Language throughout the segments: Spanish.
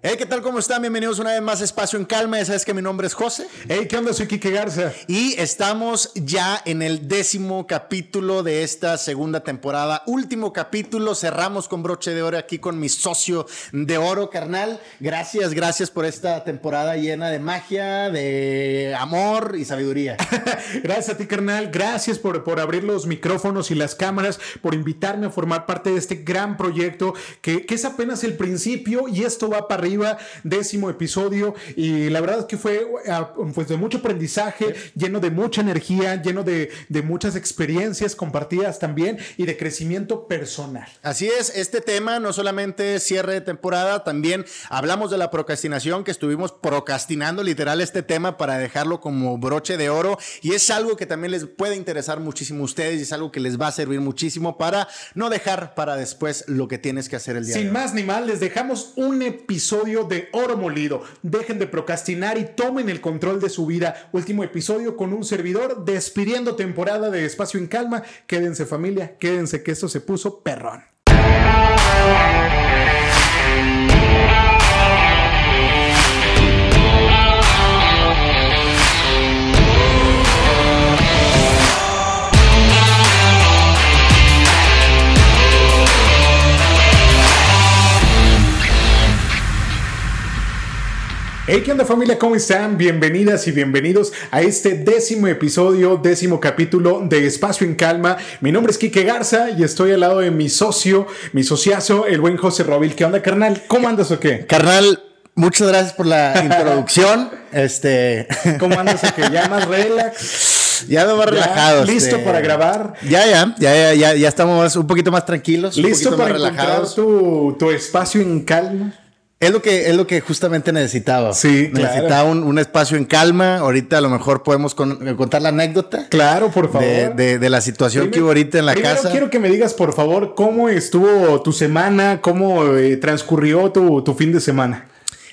Hey, ¿qué tal? ¿Cómo están? Bienvenidos una vez más a Espacio en Calma. Ya sabes que mi nombre es José. Hey, ¿qué onda? Soy Kike Garza. Y estamos ya en el décimo capítulo de esta segunda temporada. Último capítulo. Cerramos con broche de oro aquí con mi socio de oro, carnal. Gracias, gracias por esta temporada llena de magia, de amor y sabiduría. gracias a ti, carnal. Gracias por, por abrir los micrófonos y las cámaras, por invitarme a formar parte de este gran proyecto que, que es apenas el principio y esto va para arriba, décimo episodio y la verdad es que fue ah, pues de mucho aprendizaje, lleno de mucha energía, lleno de, de muchas experiencias compartidas también y de crecimiento personal. Así es, este tema no solamente cierre de temporada, también hablamos de la procrastinación, que estuvimos procrastinando literal este tema para dejarlo como broche de oro y es algo que también les puede interesar muchísimo a ustedes y es algo que les va a servir muchísimo para no dejar para después lo que tienes que hacer el día Sin de hoy. más ni más, les dejamos un episodio de Oro Molido. Dejen de procrastinar y tomen el control de su vida. Último episodio con un servidor despidiendo temporada de Espacio en Calma. Quédense familia, quédense que esto se puso perrón. Hey, ¿qué onda familia? ¿Cómo están? Bienvenidas y bienvenidos a este décimo episodio, décimo capítulo de Espacio en Calma. Mi nombre es Quique Garza y estoy al lado de mi socio, mi sociazo, el buen José Robil. ¿Qué onda, carnal? ¿Cómo andas o qué? Carnal, muchas gracias por la introducción. este, ¿Cómo andas o qué? ¿Ya más relax? Ya me más relajado. ¿Listo este, para grabar? Ya, ya, ya, ya, ya, ya estamos un poquito más tranquilos. ¿Listo un para más encontrar relajados. tu, tu espacio en calma? Es lo que, es lo que justamente necesitaba. Sí, claro. Necesitaba un, un espacio en calma. Ahorita a lo mejor podemos con- contar la anécdota Claro, por favor. de, de- de la situación que hubo ahorita en la primero casa. quiero que me digas, por favor, cómo estuvo tu semana, cómo eh, transcurrió tu, tu fin de semana.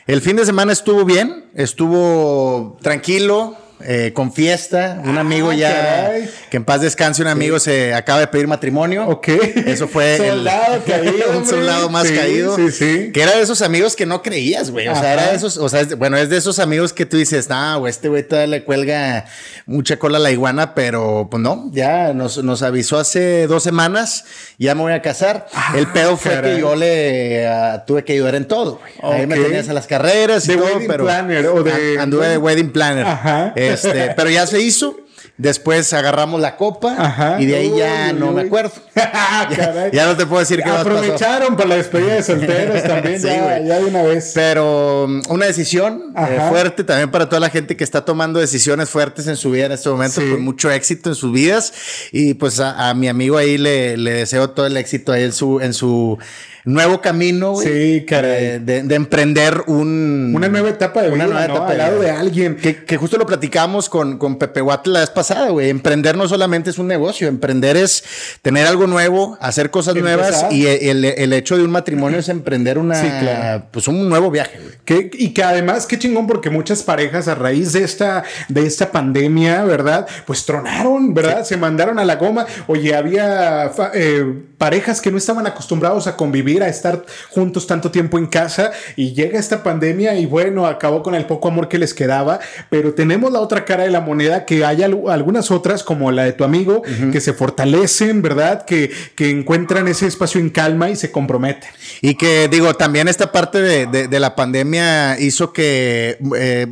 El fin de semana estuvo bien, estuvo tranquilo, eh, con fiesta. Un Ah, amigo ya, caray. que en paz descanse, un amigo se acaba de pedir matrimonio. Ok. Eso fue el- Soldado caído, un soldado más Sí, caído. sí, sí. Que era de esos amigos que no creías, güey. O sea, Ajá. era de esos, o sea, es bueno, es de esos amigos que tú dices, ah, güey, este güey todavía le cuelga mucha cola a la iguana, pero pues no, ya nos, nos avisó hace dos semanas, ya me voy a casar. Ah, el pedo fue caray. que yo le ah, tuve que ayudar en todo, güey. Ahí me tenías a las carreras y De todo, wedding pero planner o de- an- anduve de wedding planner. Ajá. Este, pero ya se hizo. Después agarramos la copa Ajá. y de ahí ya Uy, no me acuerdo. Caray. Ya no te puedo decir qué más pasó. Aprovecharon para la despedida de solteros también, Sí, ya, ya de una vez. Pero um, una decisión eh, fuerte también para toda la gente que está tomando decisiones fuertes en su vida en este momento, Sí. con mucho éxito en sus vidas. Y pues a, a mi amigo ahí le, le deseo todo el éxito ahí en su, en su nuevo camino. güey, Sí, caray. De, de- de emprender un... Una nueva etapa de una vida, nueva ¿no? etapa Al lado de alguien. Que, que justo lo platicamos con, con Pepe Guat la vez pasada, güey. Emprender no solamente es un negocio, emprender es tener algo nuevo, hacer cosas Empezar. nuevas y el, el hecho de un matrimonio es emprender una, Sí, claro. pues un nuevo viaje, güey. Que- y que además, qué chingón, porque muchas parejas a raíz de esta, de esta pandemia, ¿verdad? Pues tronaron, ¿verdad? Se mandaron a la goma. Oye, había eh, parejas que no estaban acostumbrados a convivir, a estar juntos tanto tiempo en casa, y llega esta pandemia y bueno, acabó con el poco amor que les quedaba. Pero tenemos la otra cara de la moneda, que hay al- algunas otras, como la de tu amigo, que se fortalecen, ¿verdad? Que, que encuentran ese espacio en calma y se comprometen. Y que digo, también esta parte de, de- de la pandemia hizo que... eh,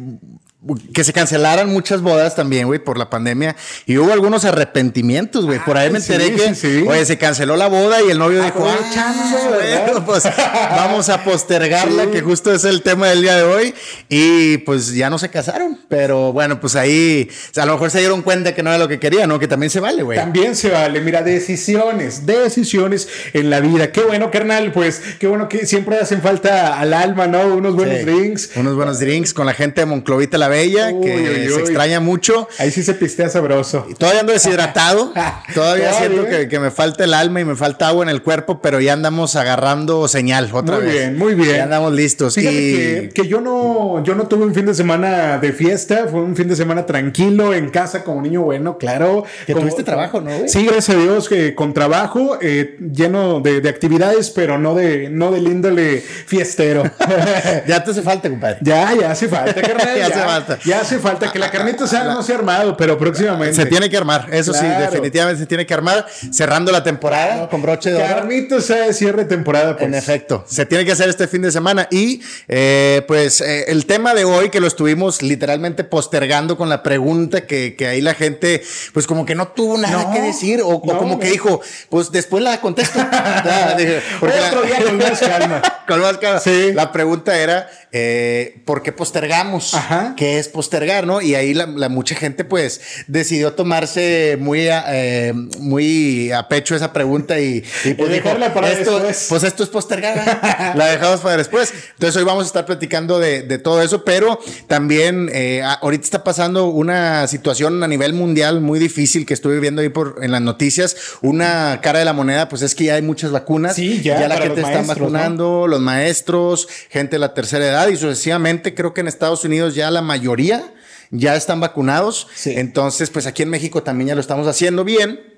que se cancelaran muchas bodas también, güey, por la pandemia. Y hubo algunos arrepentimientos, güey. Por ahí me sí, enteré que, sí, sí. oye, se canceló la boda y el novio dijo, Aprovechando, "Ah, ¿verdad?" bueno, pues vamos a postergarla, que justo es el tema del día de hoy. Y pues ya no se casaron. Pero bueno, pues ahí, o sea, a lo mejor se dieron cuenta que no era lo que querían, ¿no? Que también se vale, güey. También se vale, mira, decisiones, decisiones en la vida. Qué bueno, carnal, pues qué bueno que siempre hacen falta al alma, ¿no? Unos buenos drinks. Unos buenos drinks con la gente de Monclovita la Bella, que se extraña mucho. Ahí sí se pistea sabroso. Todavía ando deshidratado. Todavía siento que, me falta el alma y me falta agua en el cuerpo, pero ya andamos agarrando señal otra muy vez. Muy bien, muy bien. Ya andamos listos. y... que, yo no, yo no tuve un fin de semana de fiesta, fue un fin de semana tranquilo en casa como niño bueno, claro. Que tuviste trabajo, ¿no? Sí, gracias a Dios, que con trabajo, eh, lleno de, actividades, pero no de, no del índole fiestero. ya te hace falta, compadre. Ya, ya hace falta, carnal. ya, hace falta. Ya hace falta que la carnita sea, no se ha armado, pero próximamente. Se tiene que armar, eso sí, definitivamente se tiene que armar, cerrando la temporada con broche de oro. Carnito sea de cierre temporada, pues. En efecto, se tiene que hacer este fin de semana y eh, pues eh, el tema de hoy que lo estuvimos literalmente postergando con la pregunta que, que ahí la gente pues como que no tuvo nada que decir o, como que dijo, pues después la contesto. Otro día con más calma. con más calma. Sí. La pregunta era, eh, ¿por qué postergamos? Ajá. ¿Qué es postergar, no? Y ahí la, mucha gente pues decidió tomarse muy a, eh, muy a pecho esa pregunta y, pues dejarla para esto, después. Pues esto es postergar. la dejamos para después. Entonces hoy vamos a estar platicando de, de todo eso, pero también eh, ahorita está pasando una situación a nivel mundial muy difícil que estuve viendo ahí por en las noticias. Una cara de la moneda, pues es que ya hay muchas vacunas. Sí, ya. Ya la gente está vacunando, los maestros, gente de la tercera edad y sucesivamente creo que en Estados Unidos ya la mayoría ya están vacunados. Entonces, pues aquí en México también ya lo estamos haciendo bien.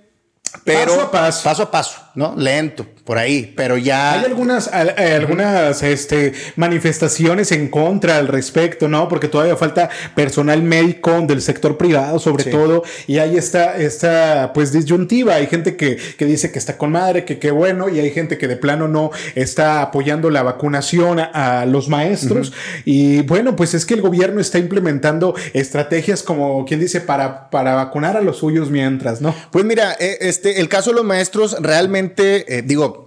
Pero paso a paso. Paso a paso, ¿no? Lento, por ahí, pero ya... Hay algunas, algunas este, manifestaciones en contra al respecto, ¿no? Porque todavía falta personal médico del sector privado, sobre todo, y hay esta, esta, pues, disyuntiva. Hay gente que, que dice que está con madre, que qué bueno, y hay gente que de plano no está apoyando la vacunación a, los maestros. Y bueno, pues es que el gobierno está implementando estrategias como, quien dice, para, para vacunar a los suyos mientras, ¿no? Pues mira, eh, este, el caso de los maestros realmente, eh, digo,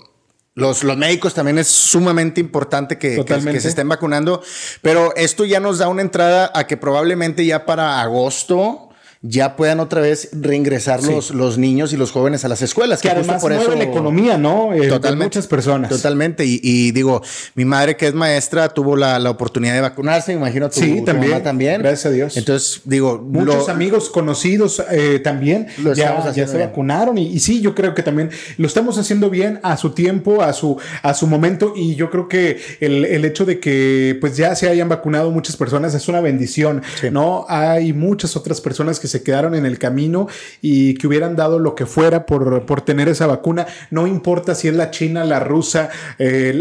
los, los, médicos también es sumamente importante que, que, se estén vacunando, pero esto ya nos da una entrada a que probablemente ya para agosto ya puedan otra vez reingresar los, los niños y los jóvenes a las escuelas. Que, además por mueve la economía, ¿no? Eh, totalmente. muchas personas. Totalmente. Y, digo, mi madre que es maestra tuvo la, oportunidad de vacunarse, me imagino tu, sí, también, mamá también. Gracias a Dios. Entonces, digo... Muchos amigos conocidos eh, también ya, ya, se vacunaron y, sí, yo creo que también lo estamos haciendo bien a su tiempo, a su, a su momento y yo creo que el, el hecho de que pues ya se hayan vacunado muchas personas es una bendición, ¿no? Hay muchas otras personas que se quedaron en el camino y que hubieran dado lo que fuera por, por tener esa vacuna. No importa si es la china, la rusa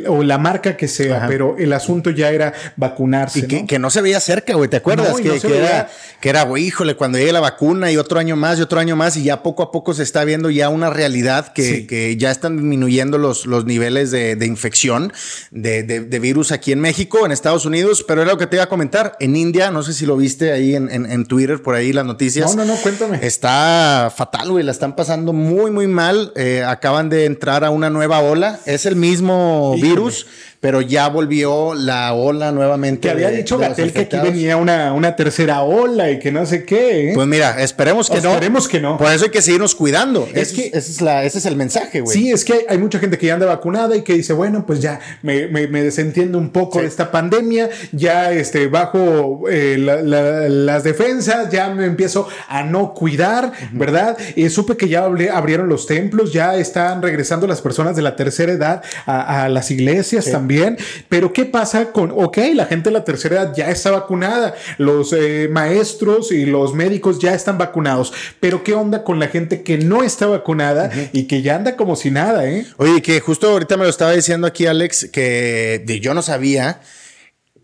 o la marca que sea, pero el asunto ya era vacunarse. Y que no, se veía cerca, güey, ¿te acuerdas? que, era, que era, güey, híjole, cuando llegue la vacuna y otro año más y otro año más y ya poco a poco se está viendo ya una realidad que, que ya están disminuyendo los, los niveles de, infección de, de, virus aquí en México, en Estados Unidos, pero era lo que te iba a comentar. En India, no sé si lo viste ahí en, en, Twitter, por ahí las noticias. No, no, no, cuéntame. Está fatal, güey. La están pasando muy, muy mal. Eh, acaban de entrar a una nueva ola. Es el mismo virus pero ya volvió la ola nuevamente. Que había dicho Gatel que aquí venía una, una tercera ola y que no sé qué. ¿eh? Pues mira, esperemos que no. Esperemos que no. Por eso hay que seguirnos cuidando. Es que ese es, la, ese es el mensaje, güey. Sí, es que hay, mucha gente que ya anda vacunada y que dice, bueno, pues ya me, me, desentiendo un poco de esta pandemia, ya este, bajo eh, las defensas, ya me empiezo a no cuidar, ¿verdad? Y supe que ya abrieron los templos, ya están regresando las personas de la tercera edad a, las iglesias también bien, pero ¿qué pasa con, ok, la gente de la tercera edad ya está vacunada, los eh, maestros y los médicos ya están vacunados, pero ¿qué onda con la gente que no está vacunada y que ya anda como si nada, eh? Oye, que justo ahorita me lo estaba diciendo aquí Alex, que yo no sabía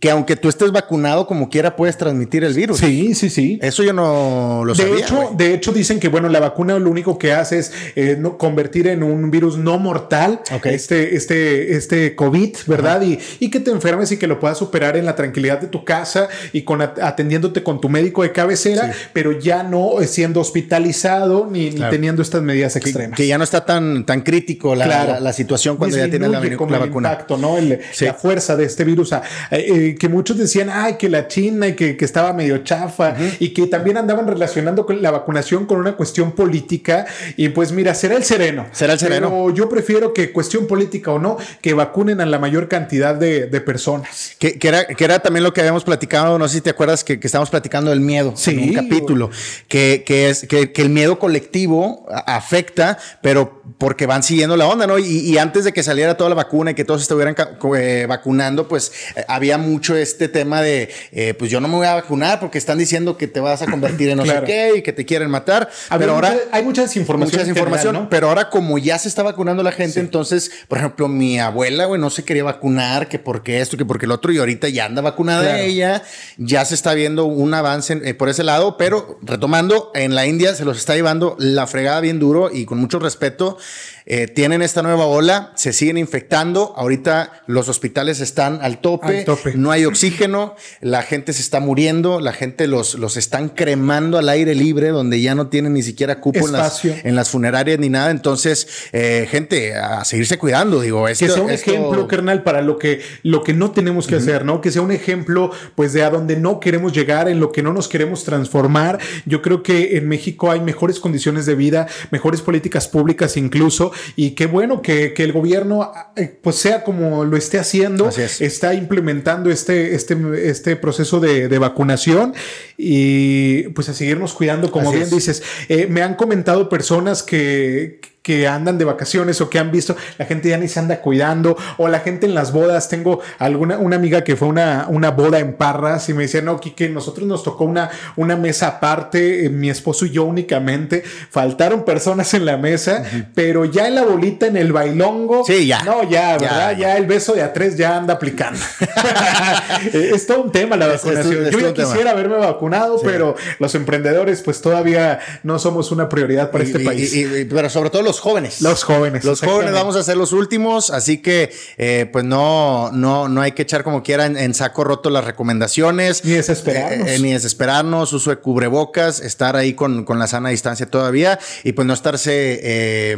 que aunque tú estés vacunado como quiera puedes transmitir el virus. Sí, sí, sí. Eso yo no lo de sabía. Hecho, de hecho, dicen que bueno, la vacuna lo único que hace es eh, no, convertir en un virus no mortal este, este, este COVID, ¿verdad? Y, y, que te enfermes y que lo puedas superar en la tranquilidad de tu casa y con atendiéndote con tu médico de cabecera, pero ya no siendo hospitalizado ni, teniendo estas medidas extremas. Que, ya no está tan, tan crítico la, la, situación cuando ya tienes la, la vacuna. Impacto, ¿no? la fuerza de este virus. Eh, que, que muchos decían, ay, que la China y que, que estaba medio chafa y que también andaban relacionando con la vacunación con una cuestión política. Y pues mira, será el sereno. Será el sereno. Pero yo prefiero que cuestión política o no, que vacunen a la mayor cantidad de, de personas. Que, que era, que era también lo que habíamos platicado, no sé si te acuerdas que, que estábamos platicando del miedo Sí, en un capítulo, que, que es que, que el miedo colectivo afecta, pero porque van siguiendo la onda, ¿no? Y, y antes de que saliera toda la vacuna y que todos estuvieran eh, vacunando, pues eh, había mucho este tema de, eh, pues yo no me voy a vacunar porque están diciendo que te vas a convertir en no Claro. sé qué y que te quieren matar, A ver, pero ahora... hay mucha desinformación. Pero ahora como ya se está vacunando la gente, entonces, por ejemplo, mi abuela, güey, no se quería vacunar, que porque esto, que porque el otro, y ahorita ya anda vacunada Claro. ella, ya se está viendo un avance eh, por ese lado, pero retomando, en la India se los está llevando la fregada bien duro y con mucho respeto. Eh, tienen esta nueva ola, se siguen infectando. Ahorita los hospitales están al tope, Al tope. no hay oxígeno, la gente se está muriendo, la gente los, los están cremando al aire libre, donde ya no tienen ni siquiera cupo en las, Espacio. en las funerarias ni nada. Entonces, eh, gente, a seguirse cuidando, digo. Esto, que sea un esto- ejemplo, carnal, para lo que, lo que no tenemos que hacer, ¿no? Que sea un ejemplo, pues, de a donde no queremos llegar, en lo que no nos queremos transformar. Yo creo que en México hay mejores condiciones de vida, mejores políticas públicas incluso, y qué bueno que, que el gobierno, eh, pues, sea como lo esté haciendo, es. está implementando este, este, este proceso de, de vacunación y, pues, a seguirnos cuidando, como Así bien es. dices. Eh, me han comentado personas que, que andan de vacaciones o que han visto, la gente ya ni se anda cuidando, o la gente en las bodas. Tengo alguna una amiga que fue una, una boda en Parras y me decía, no, Kike, nosotros nos tocó una, una mesa aparte, eh, mi esposo y yo únicamente. Faltaron personas en la mesa, pero ya en la bolita, en el bailongo. Sí, ya. No, ya, ¿verdad? Ya, Ya, el beso de a tres ya anda aplicando. Eh, es todo un tema la Es- vacunación. es yo ya un tema. quisiera haberme vacunado, pero los emprendedores, pues todavía no somos una prioridad para y- este y- país. y- pero sobre todo los jóvenes. Los jóvenes. Los jóvenes vamos a ser los últimos, así que eh, pues no, no, no hay que echar como quiera en, en saco roto las recomendaciones. Ni desesperarnos. Eh, eh, ni desesperarnos, uso de cubrebocas, estar ahí con, con la sana distancia todavía y pues no estarse,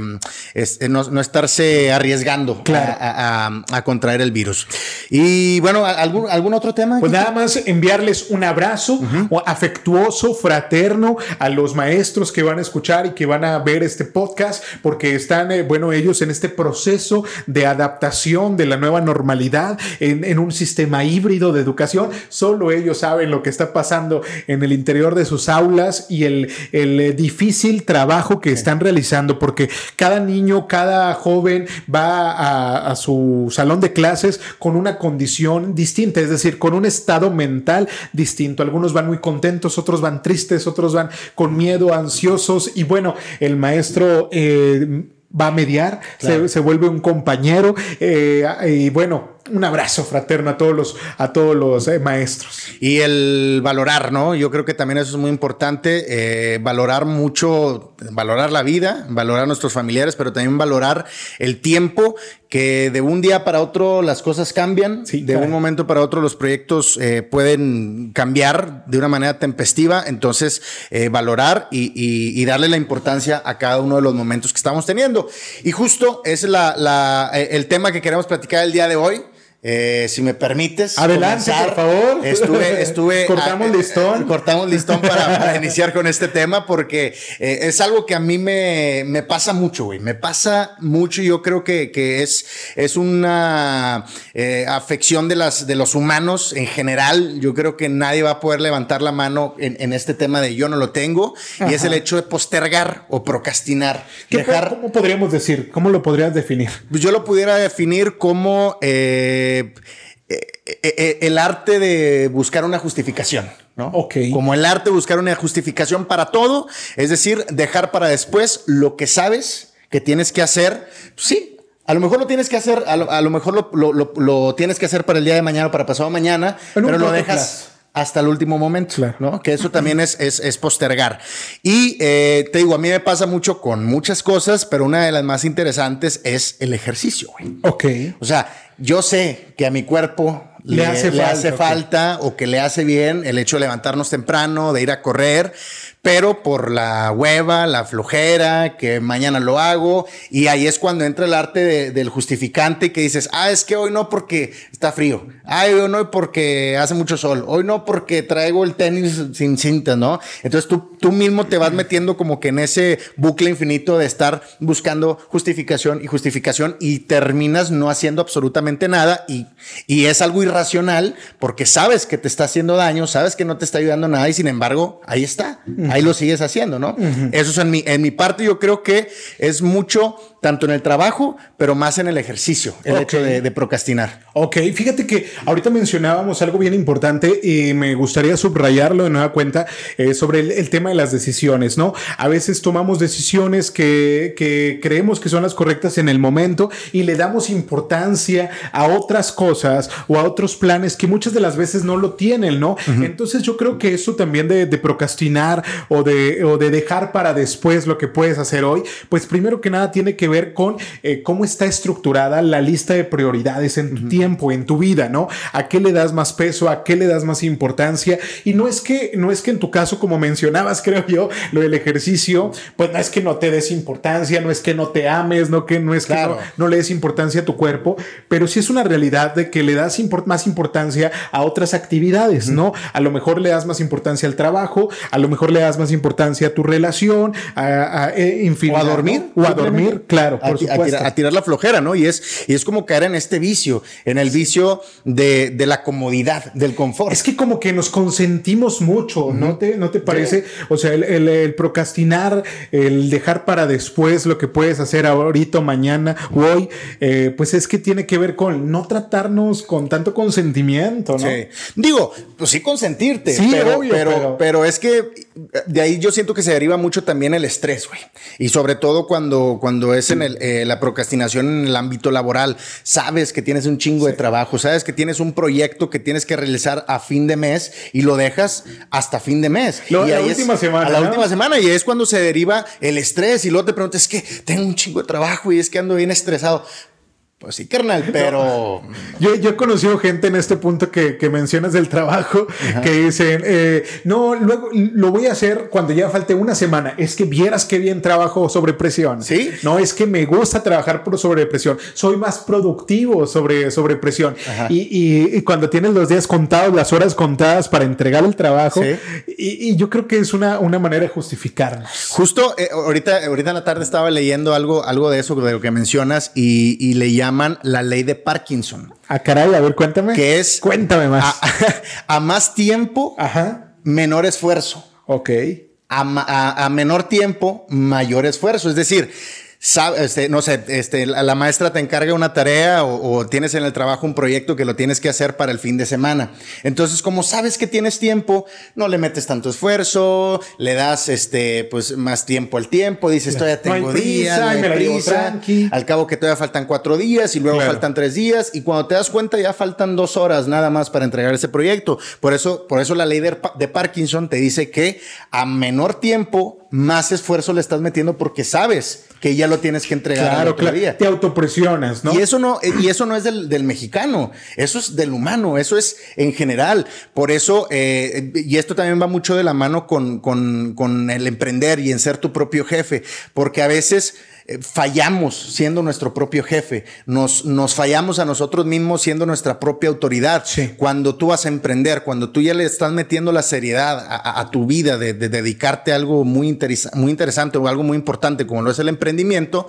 es- no, no estarse arriesgando Claro. a, a- a- a contraer el virus. Y bueno, ¿algún, algún otro tema? Pues nada más enviarles un abrazo afectuoso, fraterno a los maestros que van a escuchar y que van a ver este podcast, porque están, eh, bueno, ellos en este proceso de adaptación de la nueva normalidad en, en un sistema híbrido de educación. Solo ellos saben lo que está pasando en el interior de sus aulas y el, el, eh, difícil trabajo que están realizando, porque cada niño, cada joven va a, a su salón de clases con una condición distinta, es decir, con un estado mental distinto. Algunos van muy contentos, otros van tristes, otros van con miedo, ansiosos y bueno, el maestro... eh, va a mediar, Claro. se, se vuelve un compañero eh, y bueno, un abrazo fraterno a todos los, a todos los eh, maestros. Y el valorar, ¿no? Yo creo que también eso es muy importante, eh, valorar mucho, valorar la vida, valorar a nuestros familiares, pero también valorar el tiempo, que de un día para otro las cosas cambian, Sí, de un momento para otro los proyectos eh, pueden cambiar de una manera tempestiva, entonces valorar y, y- y darle la importancia a cada uno de los momentos que estamos teniendo. Y justo es la, la- el tema que queremos platicar el día de hoy. Eh, si me permites. Adelante, por favor. Estuve, estuve. Cortamos listón. eh, cortamos listón para, para iniciar con este tema porque eh, es algo que a mí me, me pasa mucho, güey. Me pasa mucho y yo creo que, que es, es una afección de, las, de los humanos en general. Yo creo que nadie va a poder levantar la mano en, en este tema de yo no lo tengo y es el hecho de postergar o procrastinar. ¿Qué, Dejar, ¿Cómo podríamos decir? ¿Cómo lo podrías definir? pues yo lo pudiera definir como eh, eh, eh, eh, el arte de buscar una justificación, ¿no? Ok. Como el arte de buscar una justificación para todo, es decir, dejar para después lo que sabes que tienes que hacer. Sí. A lo mejor lo tienes que hacer, a lo, a lo mejor lo, lo- lo- lo tienes que hacer para el día de mañana, para pasado mañana, un pero lo dejas plazo. Hasta el último momento, Claro. ¿no? Que eso también es, es, es postergar. Y eh, te digo, a mí me pasa mucho con muchas cosas, pero una de las más interesantes es el ejercicio, güey. Ok. O sea, yo sé que a mi cuerpo Le le, hace le falta, hace ok. falta o que le hace bien el hecho de levantarnos temprano, de ir a correr, pero por la hueva, la flojera, que mañana lo hago, y ahí es cuando entra el arte del justificante que dices, ah, es que hoy no porque está frío, ay, hoy no porque hace mucho sol, hoy no porque traigo el tenis sin cinta, ¿no? Entonces tú, tú mismo te vas metiendo como que en ese bucle infinito de estar buscando justificación y justificación y terminas no haciendo absolutamente nada y, y es algo irracional porque sabes que te está haciendo daño, sabes que no te está ayudando nada y sin embargo ahí está, ahí lo sigues haciendo, ¿no? Eso es en mi, en mi parte yo creo que es mucho tanto en el trabajo, pero más en el ejercicio, el hecho de, procrastinar. Ok, fíjate que ahorita mencionábamos algo bien importante y me gustaría subrayarlo de nueva cuenta eh, sobre el, tema de las decisiones, ¿no? A veces tomamos decisiones que, que, creemos que son las correctas en el momento y le damos importancia a otras cosas o a otros planes que muchas de las veces no lo tienen, ¿no? Entonces yo creo que eso también de, procrastinar o de, o de dejar para después lo que puedes hacer hoy, pues primero que nada tiene que ver con eh, cómo está estructurada la lista de prioridades en tu tiempo, en tu vida, ¿no? ¿A qué le das más peso? ¿A qué le das más importancia? Y no es que, no es que en tu caso, como mencionabas, creo yo, lo del ejercicio, pues no es que no te des importancia, no es que no te ames, no que no es que no, le des importancia a tu cuerpo, pero sí es una realidad de que le das más importancia a otras actividades, ¿no? A lo mejor le das más importancia al trabajo, a lo mejor le das más importancia a tu relación, a, a, o a dormir, o a dormir, claro a, tirar, la flojera, ¿no? Y es, y es como caer en este vicio, en el vicio de, la comodidad, del confort. Es que como que nos consentimos mucho, ¿no, te, ¿no te parece? O sea, el, procrastinar, el dejar para después lo que puedes hacer ahorita, mañana o hoy, eh, pues es que tiene que ver con no tratarnos con tanto consentimiento, ¿no? Sí. Digo, pues sí consentirte, sí, pero, pero, pero, es que de ahí yo siento que se deriva mucho también el estrés, güey. Y sobre todo cuando, cuando es en eh, la procrastinación en el ámbito laboral. Sabes que tienes un chingo de trabajo, sabes que tienes un proyecto que tienes que realizar a fin de mes y lo dejas hasta fin de mes. y la última semana. A la última semana y es cuando se deriva el estrés y luego te preguntas, es que tengo un chingo de trabajo y es que ando bien estresado. Pues sí, carnal, pero. Yo, yo he conocido gente en este punto que, mencionas del trabajo que dicen, eh, no, luego lo voy a hacer cuando ya falte una semana. Es que vieras qué bien trabajo sobre presión. Sí. No, es que me gusta trabajar por sobre presión. Soy más productivo sobre, sobre presión. Y, cuando tienes los días contados, las horas contadas para entregar el trabajo, y, yo creo que es una, una manera de justificarnos. Justo eh, ahorita, ahorita en la tarde estaba leyendo algo, algo de eso, de lo que mencionas, y, y leía llaman la ley de Parkinson. Ah, caray, a ver, cuéntame. Que es. Cuéntame más. A, más tiempo, menor esfuerzo. Ok. A, a, menor tiempo, mayor esfuerzo. Es decir, este, no sé, este, la, maestra te encarga una tarea o, tienes en el trabajo un proyecto que lo tienes que hacer para el fin de semana. Entonces, como sabes que tienes tiempo, no le metes tanto esfuerzo, le das este, pues, más tiempo al tiempo, dices, todavía tengo días, al cabo que todavía faltan cuatro días y luego faltan tres días y cuando te das cuenta ya faltan dos horas nada más para entregar ese proyecto. Por eso, por eso la ley de, de Parkinson te dice que a menor tiempo, más esfuerzo le estás metiendo porque sabes que ya lo tienes que entregar claro, claro. Día. Te autopresionas, ¿no? Y eso no, y eso no es del, mexicano, eso es del humano, eso es en general. Por eso, eh, y esto también va mucho de la mano con, con, con el emprender y en ser tu propio jefe, porque a veces eh, fallamos siendo nuestro propio jefe, nos, nos fallamos a nosotros mismos siendo nuestra propia autoridad. Cuando tú vas a emprender, cuando tú ya le estás metiendo la seriedad a, tu vida de, dedicarte a algo muy, muy interesante o algo muy importante como lo es el emprendimiento,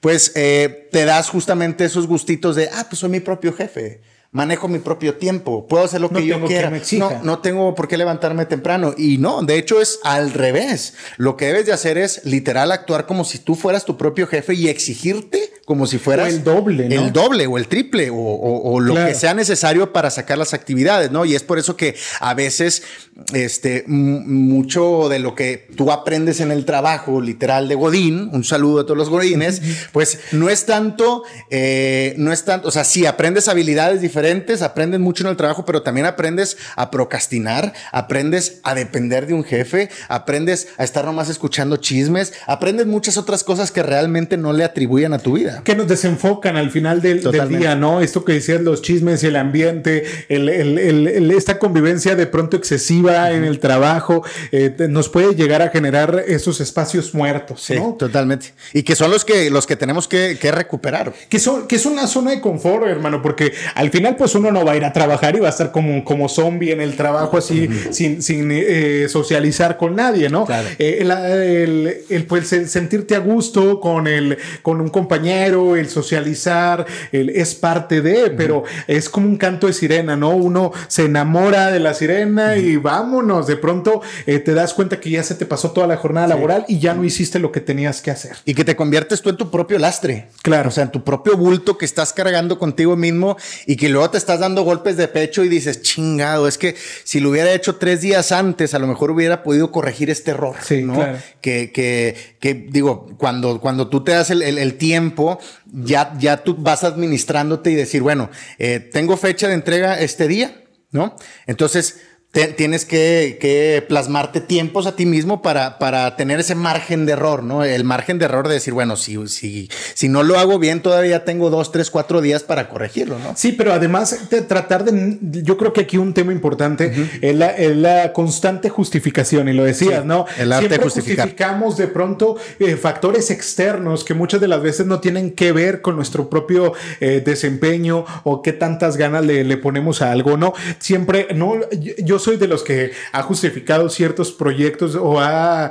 pues eh, te das justamente esos gustitos de, ah, pues soy mi propio jefe manejo mi propio tiempo, puedo hacer lo que yo quiera. no, no tengo por qué levantarme temprano. Y no, de hecho es al revés. Lo que debes de hacer es literal actuar como si tú fueras tu propio jefe y exigirte como si fueras el doble, el doble o el triple o, lo que sea necesario para sacar las actividades, ¿no? Y es por eso que a veces este mucho de lo que tú aprendes en el trabajo literal de Godín, un saludo a todos los Godines, pues no es tanto, eh, no es tanto, o sea, sí aprendes habilidades diferentes, aprendes mucho en el trabajo, pero también aprendes a procrastinar, aprendes a depender de un jefe, aprendes a estar nomás escuchando chismes, aprendes muchas otras cosas que realmente no le atribuyen a tu vida. Que nos desenfocan al final del, día, ¿no? Esto que decías, los chismes, el ambiente, esta convivencia de pronto excesiva en el trabajo, eh, nos puede llegar a generar esos espacios muertos, sí, totalmente. Y que son los que, los que tenemos que, recuperar. Que, son, que es una zona de confort, hermano, porque al final pues uno no va a ir a trabajar y va a estar como, como zombie en el trabajo así, sin, sin eh, socializar con nadie, ¿no? Eh, el, pues, sentirte a gusto con, el, con un compañero, el socializar, el, es parte de, pero es como un canto de sirena, ¿no? Uno se enamora de la sirena y vámonos, de pronto eh, te das cuenta que ya se te pasó toda la jornada laboral y ya no hiciste lo que tenías que hacer. Y que te conviertes tú en tu propio lastre. Claro. O sea, en tu propio bulto que estás cargando contigo mismo y que luego te estás dando golpes de pecho y dices, chingado, es que si lo hubiera hecho tres días antes, a lo mejor hubiera podido corregir este error. Sí, ¿no? Claro. Que, que, que, digo, cuando, cuando tú te das el, el, tiempo, ya, ya tú vas administrándote y decir, bueno, eh, tengo fecha de entrega este día, ¿no? Entonces, tienes que, plasmarte tiempos a ti mismo para, para tener ese margen de error, ¿no? El margen de error de decir, bueno, si, si, si no lo hago bien, todavía tengo dos, tres, cuatro días para corregirlo, ¿no? Sí, pero además de tratar de, yo creo que aquí un tema importante es, la, constante justificación, y lo decías, ¿no? El arte de justificar. justificamos de pronto eh, factores externos que muchas de las veces no tienen que ver con nuestro propio eh, desempeño o qué tantas ganas le, le, ponemos a algo, ¿no? Siempre, no, yo soy de los que ha justificado ciertos proyectos o ha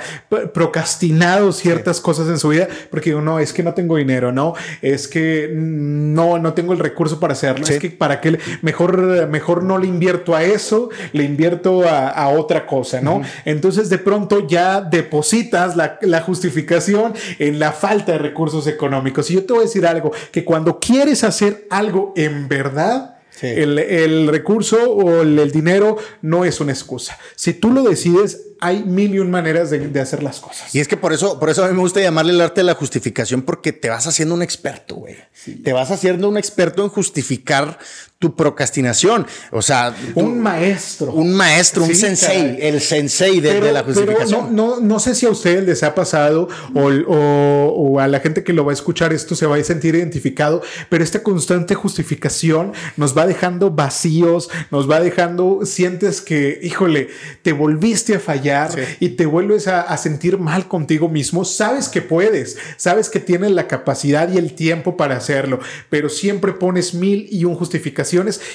procrastinado ciertas cosas en su vida porque digo, no, es que no tengo dinero, no, es que no, no tengo el recurso para hacerlo, es que para que mejor, mejor no le invierto a eso, le invierto a, otra cosa, ¿no? Entonces de pronto ya depositas la, la justificación en la falta de recursos económicos. Y yo te voy a decir algo, que cuando quieres hacer algo en verdad, el, recurso o el, dinero no es una excusa. Si tú lo decides, hay mil y un maneras de, hacer las cosas. Y es que por eso, por eso a mí me gusta llamarle el arte de la justificación, porque te vas haciendo un experto, güey. Te vas haciendo un experto en justificar tu procrastinación. O sea, un maestro. Un maestro, un sensei, el sensei de, la justificación. no, no, sé si a ustedes les ha pasado o, a la gente que lo va a escuchar esto se va a sentir identificado, pero esta constante justificación nos va dejando vacíos, nos va dejando, sientes que, híjole, te volviste a fallar y te vuelves a, a sentir mal contigo mismo. Sabes que puedes, sabes que tienes la capacidad y el tiempo para hacerlo, pero siempre pones mil y un justificación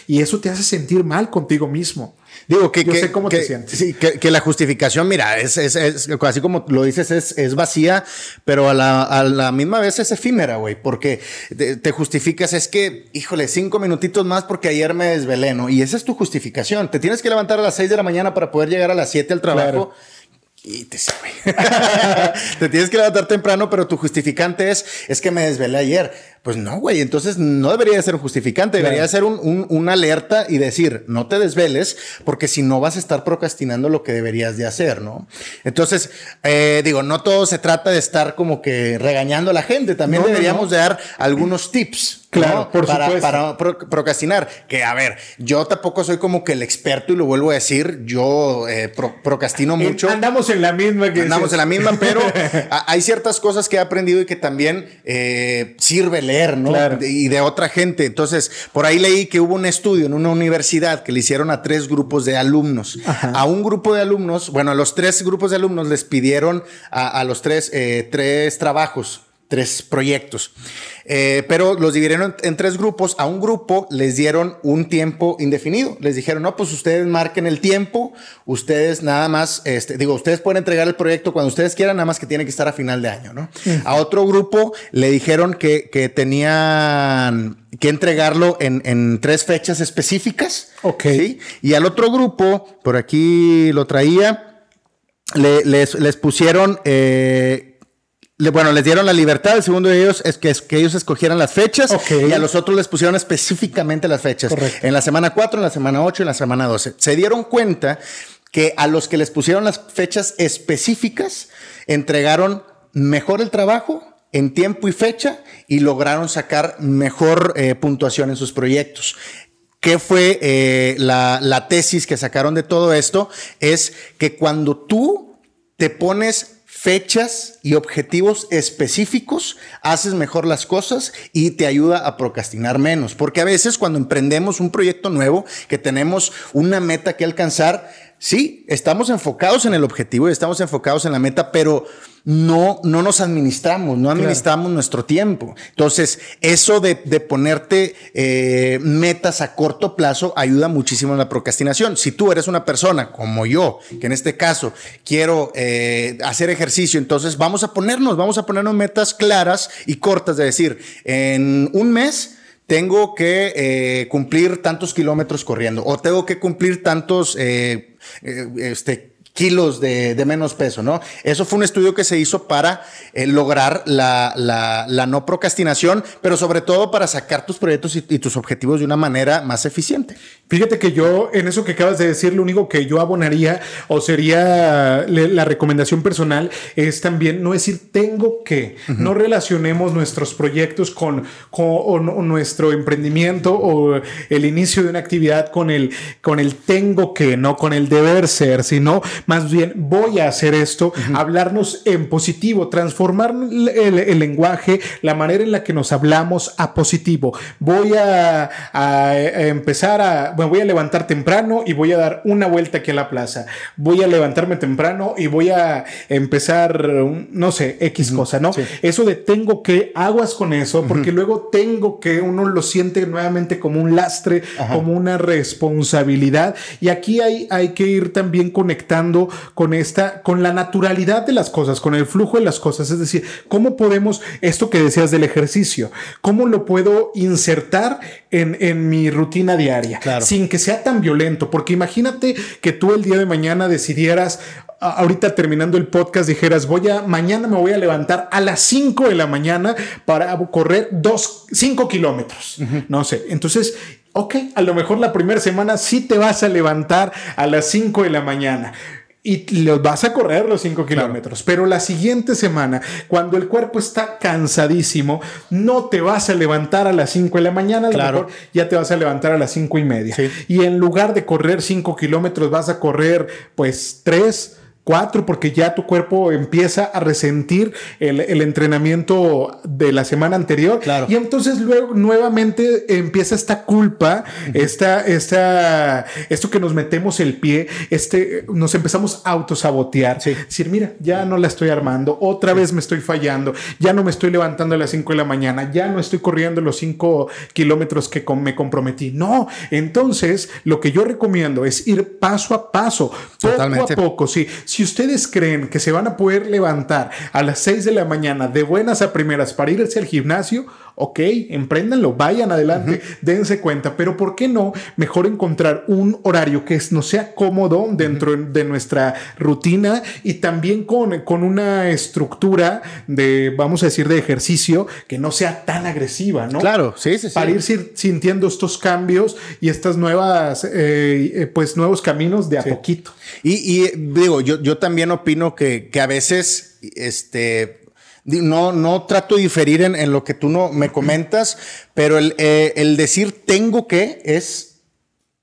y eso te hace sentir mal contigo mismo. Digo que, Yo sé cómo te sientes. Sí, que, la justificación, mira, es, es, así como lo dices, es, es vacía, pero a la, a la, misma vez es efímera, güey, porque te, justificas, es que, híjole, cinco minutitos más porque ayer me desvelé, ¿no? Y esa es tu justificación. Te tienes que levantar a las seis de la mañana para poder llegar a las siete al trabajo. Y te, te tienes que levantar temprano, pero tu justificante es, es que me desvelé ayer. Pues no, güey. Entonces no debería ser un justificante, debería ser un, una alerta y decir, no te desveles, porque si no vas a estar procrastinando lo que deberías de hacer, ¿no? Entonces, eh, digo, no todo se trata de estar como que regañando a la gente. También deberíamos de dar algunos tips. Claro, por para, supuesto. para procrastinar. Que a ver, yo tampoco soy como que el experto y lo vuelvo a decir. Yo eh, procrastino eh, mucho. Andamos en la misma que Andamos en la misma, pero hay ciertas cosas que he aprendido y que también eh, sirve ¿no? y de otra gente. Entonces, por ahí leí que hubo un estudio en una universidad que le hicieron a tres grupos de alumnos. A un grupo de alumnos, bueno, a los tres grupos de alumnos les pidieron a, los tres, eh, tres trabajos tres proyectos. Eh, pero los dividieron en, tres grupos. A un grupo les dieron un tiempo indefinido. Les dijeron, no, pues ustedes marquen el tiempo. Ustedes nada más, este, digo, ustedes pueden entregar el proyecto cuando ustedes quieran, nada más que tiene que estar a final de año, ¿no? A otro grupo le dijeron que, que tenían que entregarlo en, en, tres fechas específicas. Ok. Y al otro grupo, por aquí lo traía, les, les, pusieron eh, bueno, les dieron la libertad. El segundo de ellos es que, que ellos escogieran las fechas y a los otros les pusieron específicamente las fechas. En la semana 4, en la semana 8 y en la semana 12. Se dieron cuenta que a los que les pusieron las fechas específicas entregaron mejor el trabajo en tiempo y fecha y lograron sacar mejor eh, puntuación en sus proyectos. ¿Qué fue eh, la, la tesis que sacaron de todo esto? Es que cuando tú te pones fechas y objetivos específicos, haces mejor las cosas y te ayuda a procrastinar menos. Porque a veces cuando emprendemos un proyecto nuevo, que tenemos una meta que alcanzar, sí, estamos enfocados en el objetivo y estamos enfocados en la meta, pero no, no nos administramos, no administramos nuestro tiempo. Entonces, eso de, ponerte eh, metas a corto plazo ayuda muchísimo en la procrastinación. Si tú eres una persona como yo, que en este caso quiero eh, hacer ejercicio, entonces vamos a ponernos, vamos a ponernos metas claras y cortas de decir, en un mes tengo que eh, cumplir tantos kilómetros corriendo o tengo que cumplir tantos este, kilos de, menos peso, ¿no? Eso fue un estudio que se hizo para eh, lograr la, la, no procrastinación, pero sobre todo para sacar tus proyectos y, tus objetivos de una manera más eficiente. Fíjate que yo, en eso que acabas de decir, lo único que yo abonaría o sería la recomendación personal es también no decir tengo que, no relacionemos nuestros proyectos con, con nuestro emprendimiento o el inicio de una actividad con el, con el tengo que, no con el deber ser, sino más bien voy a hacer esto, hablarnos en positivo, transformar el, lenguaje, la manera en la que nos hablamos a positivo. Voy a, empezar a, bueno, voy a levantar temprano y voy a dar una vuelta aquí a la plaza. Voy a levantarme temprano y voy a empezar, no sé, X cosa, ¿no? Eso de tengo que, aguas con eso, porque luego tengo que, uno lo siente nuevamente como un lastre, como una responsabilidad. Y aquí hay, hay que ir también conectando con esta, con la naturalidad de las cosas, con el flujo de las cosas. Es decir, ¿cómo podemos, esto que decías del ejercicio, cómo lo puedo insertar en, en mi rutina diaria sin que sea tan violento? Porque imagínate que tú el día de mañana decidieras, ahorita terminando el podcast dijeras, voy a, mañana me voy a levantar a las 5 de la mañana para correr dos, 5 kilómetros. No sé. Entonces, ok, a lo mejor la primera semana sí te vas a levantar a las 5 de la mañana y los vas a correr los 5 kilómetros. Pero la siguiente semana, cuando el cuerpo está cansadísimo, no te vas a levantar a las 5 de la mañana, a lo mejor ya te vas a levantar a las 5 y media. Y en lugar de correr 5 kilómetros, vas a correr pues 3 Cuatro, porque ya tu cuerpo empieza a resentir el, entrenamiento de la semana anterior. Claro. Y entonces luego nuevamente empieza esta culpa, esta, esta, esto que nos metemos el pie, este, nos empezamos a autosabotear. Sí. Decir, mira, ya no la estoy armando, otra vez me estoy fallando, ya no me estoy levantando a las 5 de la mañana, ya no estoy corriendo los 5 kilómetros que me comprometí. No, entonces lo que yo recomiendo es ir paso a paso, poco a poco. Sí si ustedes creen que se van a poder levantar a las 6 de la mañana de buenas a primeras para irse al gimnasio, ok, empréndanlo, vayan adelante, dense cuenta, pero ¿por qué no mejor encontrar un horario que no sea cómodo dentro de nuestra rutina y también con, con una estructura de, vamos a decir, de ejercicio que no sea tan agresiva, ¿no? Claro, sí, sí, sí. Para ir sintiendo estos cambios y estas nuevas, eh, eh, pues nuevos caminos de a poquito. Y, digo, yo, yo también opino que, que a veces, este, no, no trato de diferir en, lo que tú no me comentas, pero el, eh, el decir tengo que es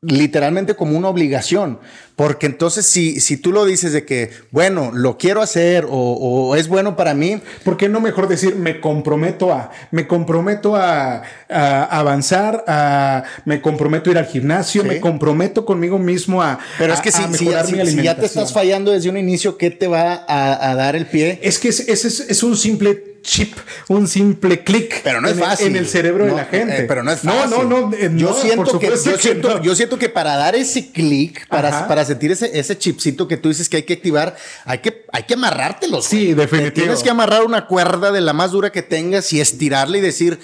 literalmente como una obligación. Porque entonces si, si tú lo dices de que, bueno, lo quiero hacer o, es bueno para mí. ¿Por qué no mejor decir me comprometo a, me comprometo a, avanzar, a, me comprometo a ir al gimnasio, me comprometo conmigo mismo a, Pero es que si, si, ya te estás fallando desde un inicio, ¿qué te va a, dar el pie? Es que ese es un simple chip, un simple clic. Pero no es en fácil. El, en el cerebro de la gente. Eh, pero no es fácil. No, no, no. Eh, yo, siento que, yo, siento, yo siento que para dar ese clic, para, para sentir ese, ese chipcito que tú dices que hay que activar, hay que, hay que amarrártelo. Sí, definitivamente. Tienes que amarrar una cuerda de la más dura que tengas y estirarle y decir,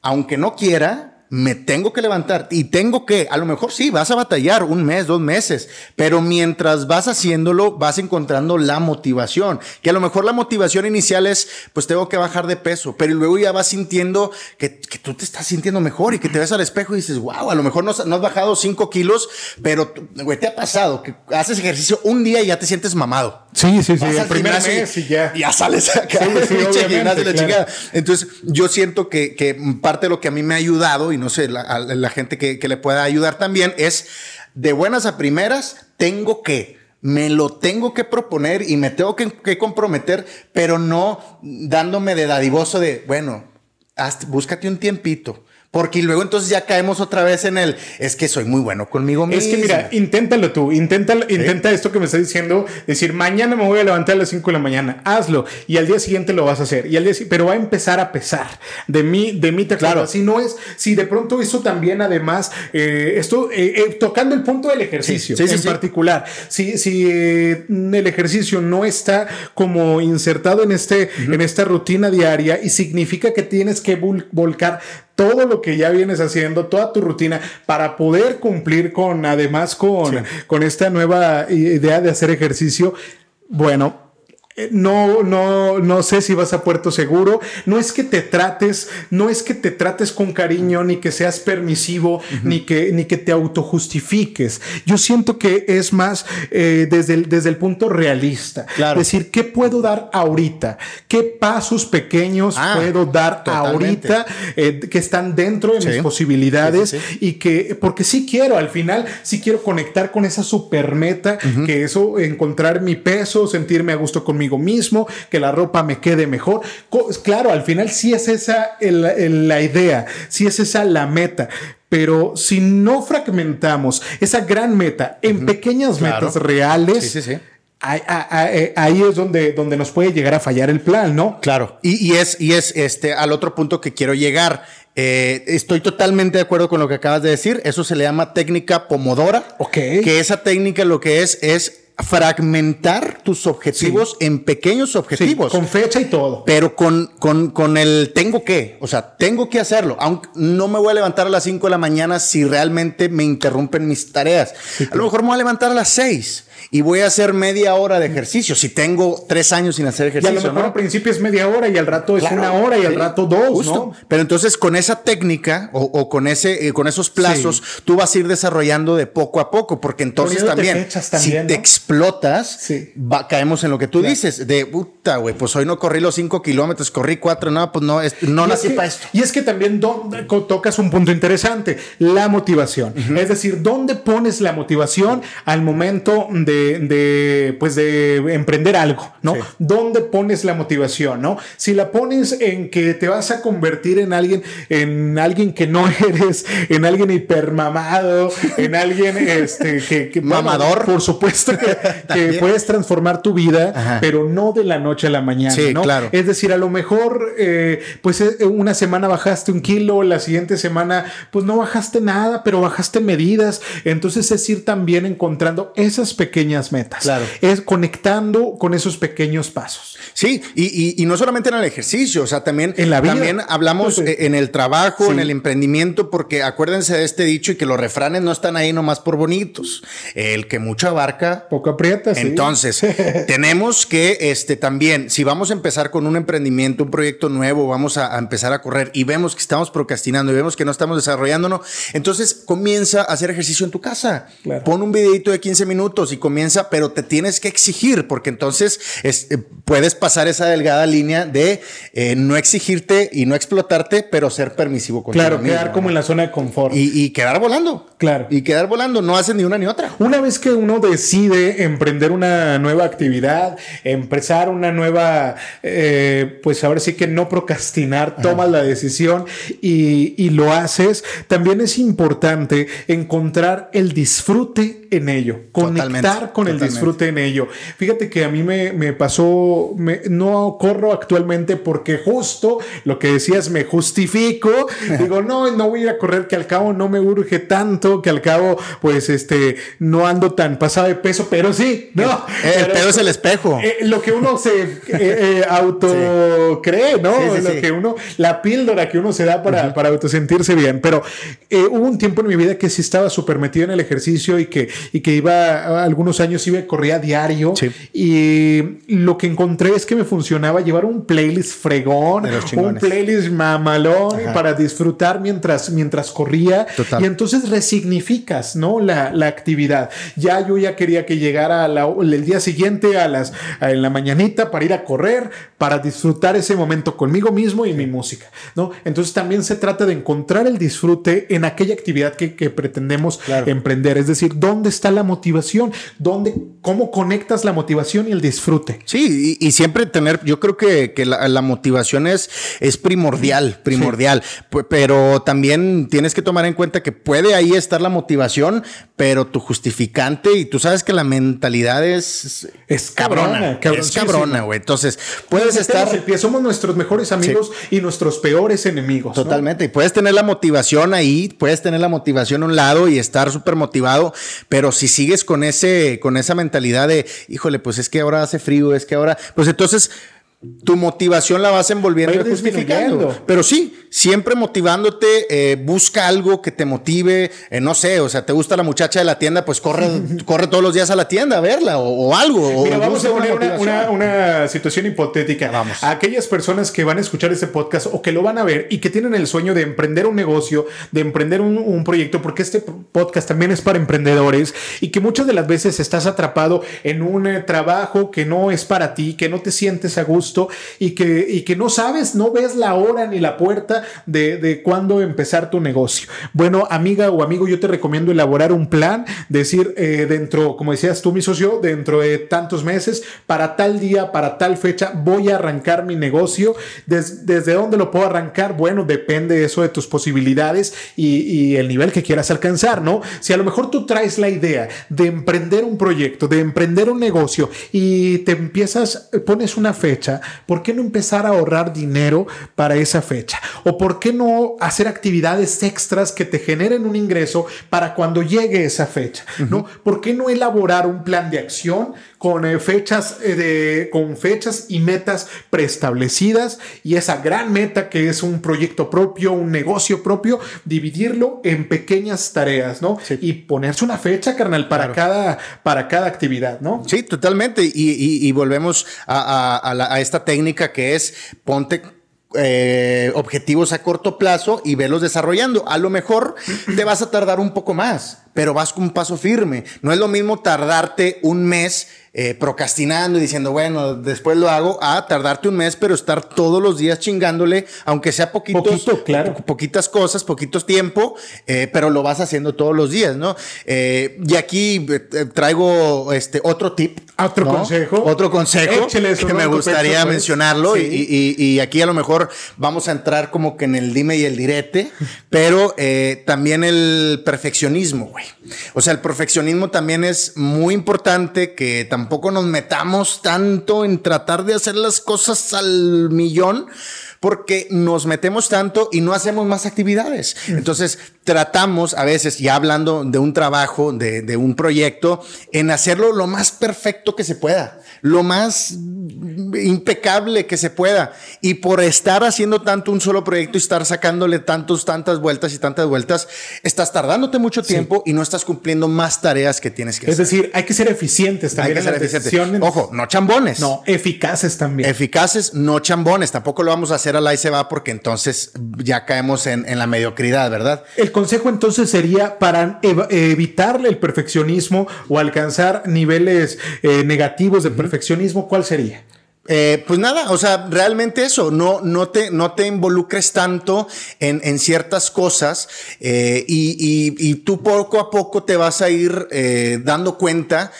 aunque no quiera, me tengo que levantar y tengo que, a lo mejor sí, vas a batallar un mes, dos meses, pero mientras vas haciéndolo, vas encontrando la motivación, que a lo mejor la motivación inicial es, pues tengo que bajar de peso, pero luego ya vas sintiendo que, que tú te estás sintiendo mejor y que te ves al espejo y dices, wow, a lo mejor no, no has bajado cinco kilos, pero, güey, te ha pasado que haces ejercicio un día y ya te sientes mamado. Sí, sí, sí, el primer mes y ya. Ya sales acá. Sí, la Entonces, yo siento que, que parte de lo que a mí me ha ayudado y no sé, la, gente que, que, le pueda ayudar también, es de buenas a primeras, tengo que me lo tengo que proponer y me tengo que, que comprometer, pero no dándome de dadivoso de, bueno, búscate un tiempito porque luego entonces ya caemos otra vez en el, es que soy muy bueno conmigo mismo. Es que mira, inténtalo tú, inténtalo, intenta esto que me estás diciendo, decir, mañana me voy a levantar a las 5 de la mañana, hazlo y al día siguiente lo vas a hacer. Y al día pero va a empezar a pesar de mí, de mí te claro. Si no es, si de pronto eso también además, eh, esto, eh, eh, tocando el punto del ejercicio en particular, si, si el ejercicio no está como insertado en, este, en esta rutina diaria y significa que tienes que volcar todo lo que ya vienes haciendo, toda tu rutina, para poder cumplir con, además, con, con esta nueva idea de hacer ejercicio. Bueno, no, no, no sé si vas a Puerto Seguro. No es que te trates, no es que te trates con cariño, ni que seas permisivo, ni, que, ni que te autojustifiques. Yo siento que es más eh, desde, el, desde el punto realista. Claro. Decir, ¿qué puedo dar ahorita? ¿Qué pasos pequeños ah, puedo dar ahorita eh, que están dentro de mis posibilidades? y que, porque sí quiero, al final, sí quiero conectar con esa super meta, que eso, encontrar mi peso, sentirme a gusto con mismo, que la ropa me quede mejor. Claro, al final sí es esa la idea, sí es esa la meta. Pero si no fragmentamos esa gran meta en pequeñas metas reales, eh, Ahí, es donde, donde nos puede llegar a fallar el plan, ¿no? Claro. Y, es, y es este al otro punto que quiero llegar. Eh, estoy totalmente de acuerdo con lo que acabas de decir. Eso se le llama técnica pomodora. Ok. Que esa técnica lo que es es fragmentar tus objetivos en pequeños objetivos. con fecha y todo. Pero con, con, con el tengo que, o sea, tengo que hacerlo. Aunque no me voy a levantar a las 5 de la mañana si realmente me interrumpen mis tareas. a lo mejor me voy a levantar a las 6 y voy a hacer media hora de ejercicio. Si tengo tres años sin hacer ejercicio. Y a lo mejor al principio es media hora y al rato es una hora y al rato dos, ¿no? Pero entonces con esa técnica o, con ese, eh, con esos plazos, tú vas a ir desarrollando de poco a poco, porque entonces también, si te explotas, caemos en lo que tú dices, de puta, güey, pues hoy no corrí los cinco kilómetros, corrí cuatro, no, pues no, no nací para esto. Y es que también tocas un punto interesante, la motivación. Es decir, ¿dónde pones la motivación al momento de de, pues de emprender algo, ¿no? ¿Dónde pones la motivación, no? Si la pones en que te vas a convertir en alguien, en alguien que no eres, en alguien hipermamado, en alguien este, que, mamador, por supuesto que, puedes transformar tu vida, pero no de la noche a la mañana, ¿no? Claro. Es decir, a lo mejor, eh, pues eh, una semana bajaste un kilo, la siguiente semana, pues no bajaste nada, pero bajaste medidas. Entonces es ir también encontrando esas pequeñas metas. Claro. Es conectando con esos pequeños pasos. Sí, y, no solamente en el ejercicio, o sea, también, en la vida. también hablamos pues, en el trabajo, en el emprendimiento, porque acuérdense de este dicho y que los refranes no están ahí nomás por bonitos. El que mucho abarca, poco aprieta. Entonces, tenemos que este, también, si vamos a empezar con un emprendimiento, un proyecto nuevo, vamos a, empezar a correr y vemos que estamos procrastinando y vemos que no estamos desarrollándonos, entonces comienza a hacer ejercicio en tu casa. Pon un videito de 15 minutos y comienza, pero te tienes que exigir, porque entonces eh, puedes pasar esa delgada línea de eh, no exigirte y no explotarte, pero ser permisivo con Claro, quedar como en la zona de confort. Y, quedar volando. Claro. Y quedar volando, no haces ni una ni otra. Una vez que uno decide emprender una nueva actividad, empezar una nueva, eh, pues ahora sí que no procrastinar, tomas la decisión y, y lo haces, también es importante encontrar el disfrute en ello, conectar con el disfrute en ello. Fíjate que a mí me, me pasó, no corro actualmente porque justo lo que decías me justifico, digo, no, no voy a ir a correr, que al cabo no me urge tanto, que al cabo, pues, este, no ando tan pasado de peso, pero sí, no. El, pedo es el espejo. Eh, lo que uno se eh, eh, auto cree, ¿no? lo que uno, la píldora que uno se da para, para autosentirse bien, pero hubo un tiempo en mi vida que sí estaba súper metido en el ejercicio y que y que iba algunos años iba corría diario y lo que encontré es que me funcionaba llevar un playlist fregón, un playlist mamalón para disfrutar mientras mientras corría y entonces resignificas, ¿no? La, la, actividad. Ya yo ya quería que llegara el día siguiente a las en la mañanita para ir a correr, para disfrutar ese momento conmigo mismo y mi música, ¿no? Entonces también se trata de encontrar el disfrute en aquella actividad que, pretendemos emprender, es decir, ¿dónde está la motivación? Dónde, cómo conectas la motivación y el disfrute. Sí, y, siempre tener, yo creo que, la, motivación es, es primordial, primordial, pero también tienes que tomar en cuenta que puede ahí estar la motivación, pero tu justificante, y tú sabes que la mentalidad es, es cabrona, es cabrona, güey. Entonces, puedes estar... somos nuestros mejores amigos y nuestros peores enemigos. Totalmente, y puedes tener la motivación ahí, puedes tener la motivación a un lado y estar súper motivado, pero si sigues con ese, con esa mentalidad de, híjole, pues es que ahora hace frío, es que ahora, pues entonces tu motivación la vas envolviendo y justificando. Pero sí, siempre motivándote, eh, busca algo que te motive, eh, no sé, o sea, te gusta la muchacha de la tienda, pues corre, corre todos los días a la tienda a verla o, algo. Mira, vamos a poner una, situación hipotética. Vamos. A aquellas personas que van a escuchar este podcast o que lo van a ver y que tienen el sueño de emprender un negocio, de emprender un, un proyecto, porque este podcast también es para emprendedores y que muchas de las veces estás atrapado en un eh, trabajo que no es para ti, que no te sientes a gusto y que, y que no sabes, no ves la hora ni la puerta de, de cuándo empezar tu negocio. Bueno, amiga o amigo, yo te recomiendo elaborar un plan, decir eh, dentro, como decías tú, mi socio, dentro de tantos meses, para tal día, para tal fecha, voy a arrancar mi negocio. ¿Desde dónde lo puedo arrancar? Bueno, depende eso de tus posibilidades y, y el nivel que quieras alcanzar, ¿no? Si a lo mejor tú traes la idea de emprender un proyecto, de emprender un negocio y te empiezas, pones una fecha, ¿por qué no empezar a ahorrar dinero para esa fecha? ¿O por qué no hacer actividades extras que te generen un ingreso para cuando llegue esa fecha? ¿no? ¿Por qué no elaborar un plan de acción con eh, fechas eh, de, con fechas y metas preestablecidas y esa gran meta que es un proyecto propio, un negocio propio, dividirlo en pequeñas tareas, ¿no? Y ponerse una fecha, carnal, para, cada, para cada actividad, ¿no? Sí, totalmente. Y, volvemos a, esta técnica que es ponte eh, objetivos a corto plazo y velos desarrollando. A lo mejor te vas a tardar un poco más, pero vas con un paso firme. No es lo mismo tardarte un mes eh, procrastinando y diciendo, bueno, después lo hago, a tardarte un mes, pero estar todos los días chingándole, aunque sea poquitos, claro. poquitas cosas, poquitos tiempo, eh, pero lo vas haciendo todos los días, ¿no? Eh, y aquí traigo este otro tip. Otro consejo. Otro consejo que me gustaría pues. mencionarlo y, y, aquí a lo mejor vamos a entrar como que en el dime y el direte, pero también el perfeccionismo, güey. O sea, el perfeccionismo también es muy importante que tampoco nos metamos tanto en tratar de hacer las cosas al millón porque nos metemos tanto y no hacemos más actividades. Entonces, tratamos a veces, ya hablando de un trabajo, de, de, un proyecto, en hacerlo lo más perfecto que se pueda, lo más impecable que se pueda. Y por estar haciendo tanto un solo proyecto y estar sacándole tantos, tantas vueltas y tantas vueltas, estás tardándote mucho tiempo y no estás cumpliendo más tareas que tienes que hacer. Es decir, hay que ser eficientes también. Hay que ser eficientes. Ojo, no chambones. No, eficaces también. Eficaces, no chambones. Tampoco lo vamos a hacer a la y se va porque entonces ya caemos en, la mediocridad, ¿verdad? El consejo entonces sería para evitarle el perfeccionismo o alcanzar niveles eh, negativos de perfeccionismo, ¿cuál sería? Eh, pues nada, o sea, realmente eso, no, no, te, no te involucres tanto en, ciertas cosas eh, y, tú poco a poco te vas a ir dando cuenta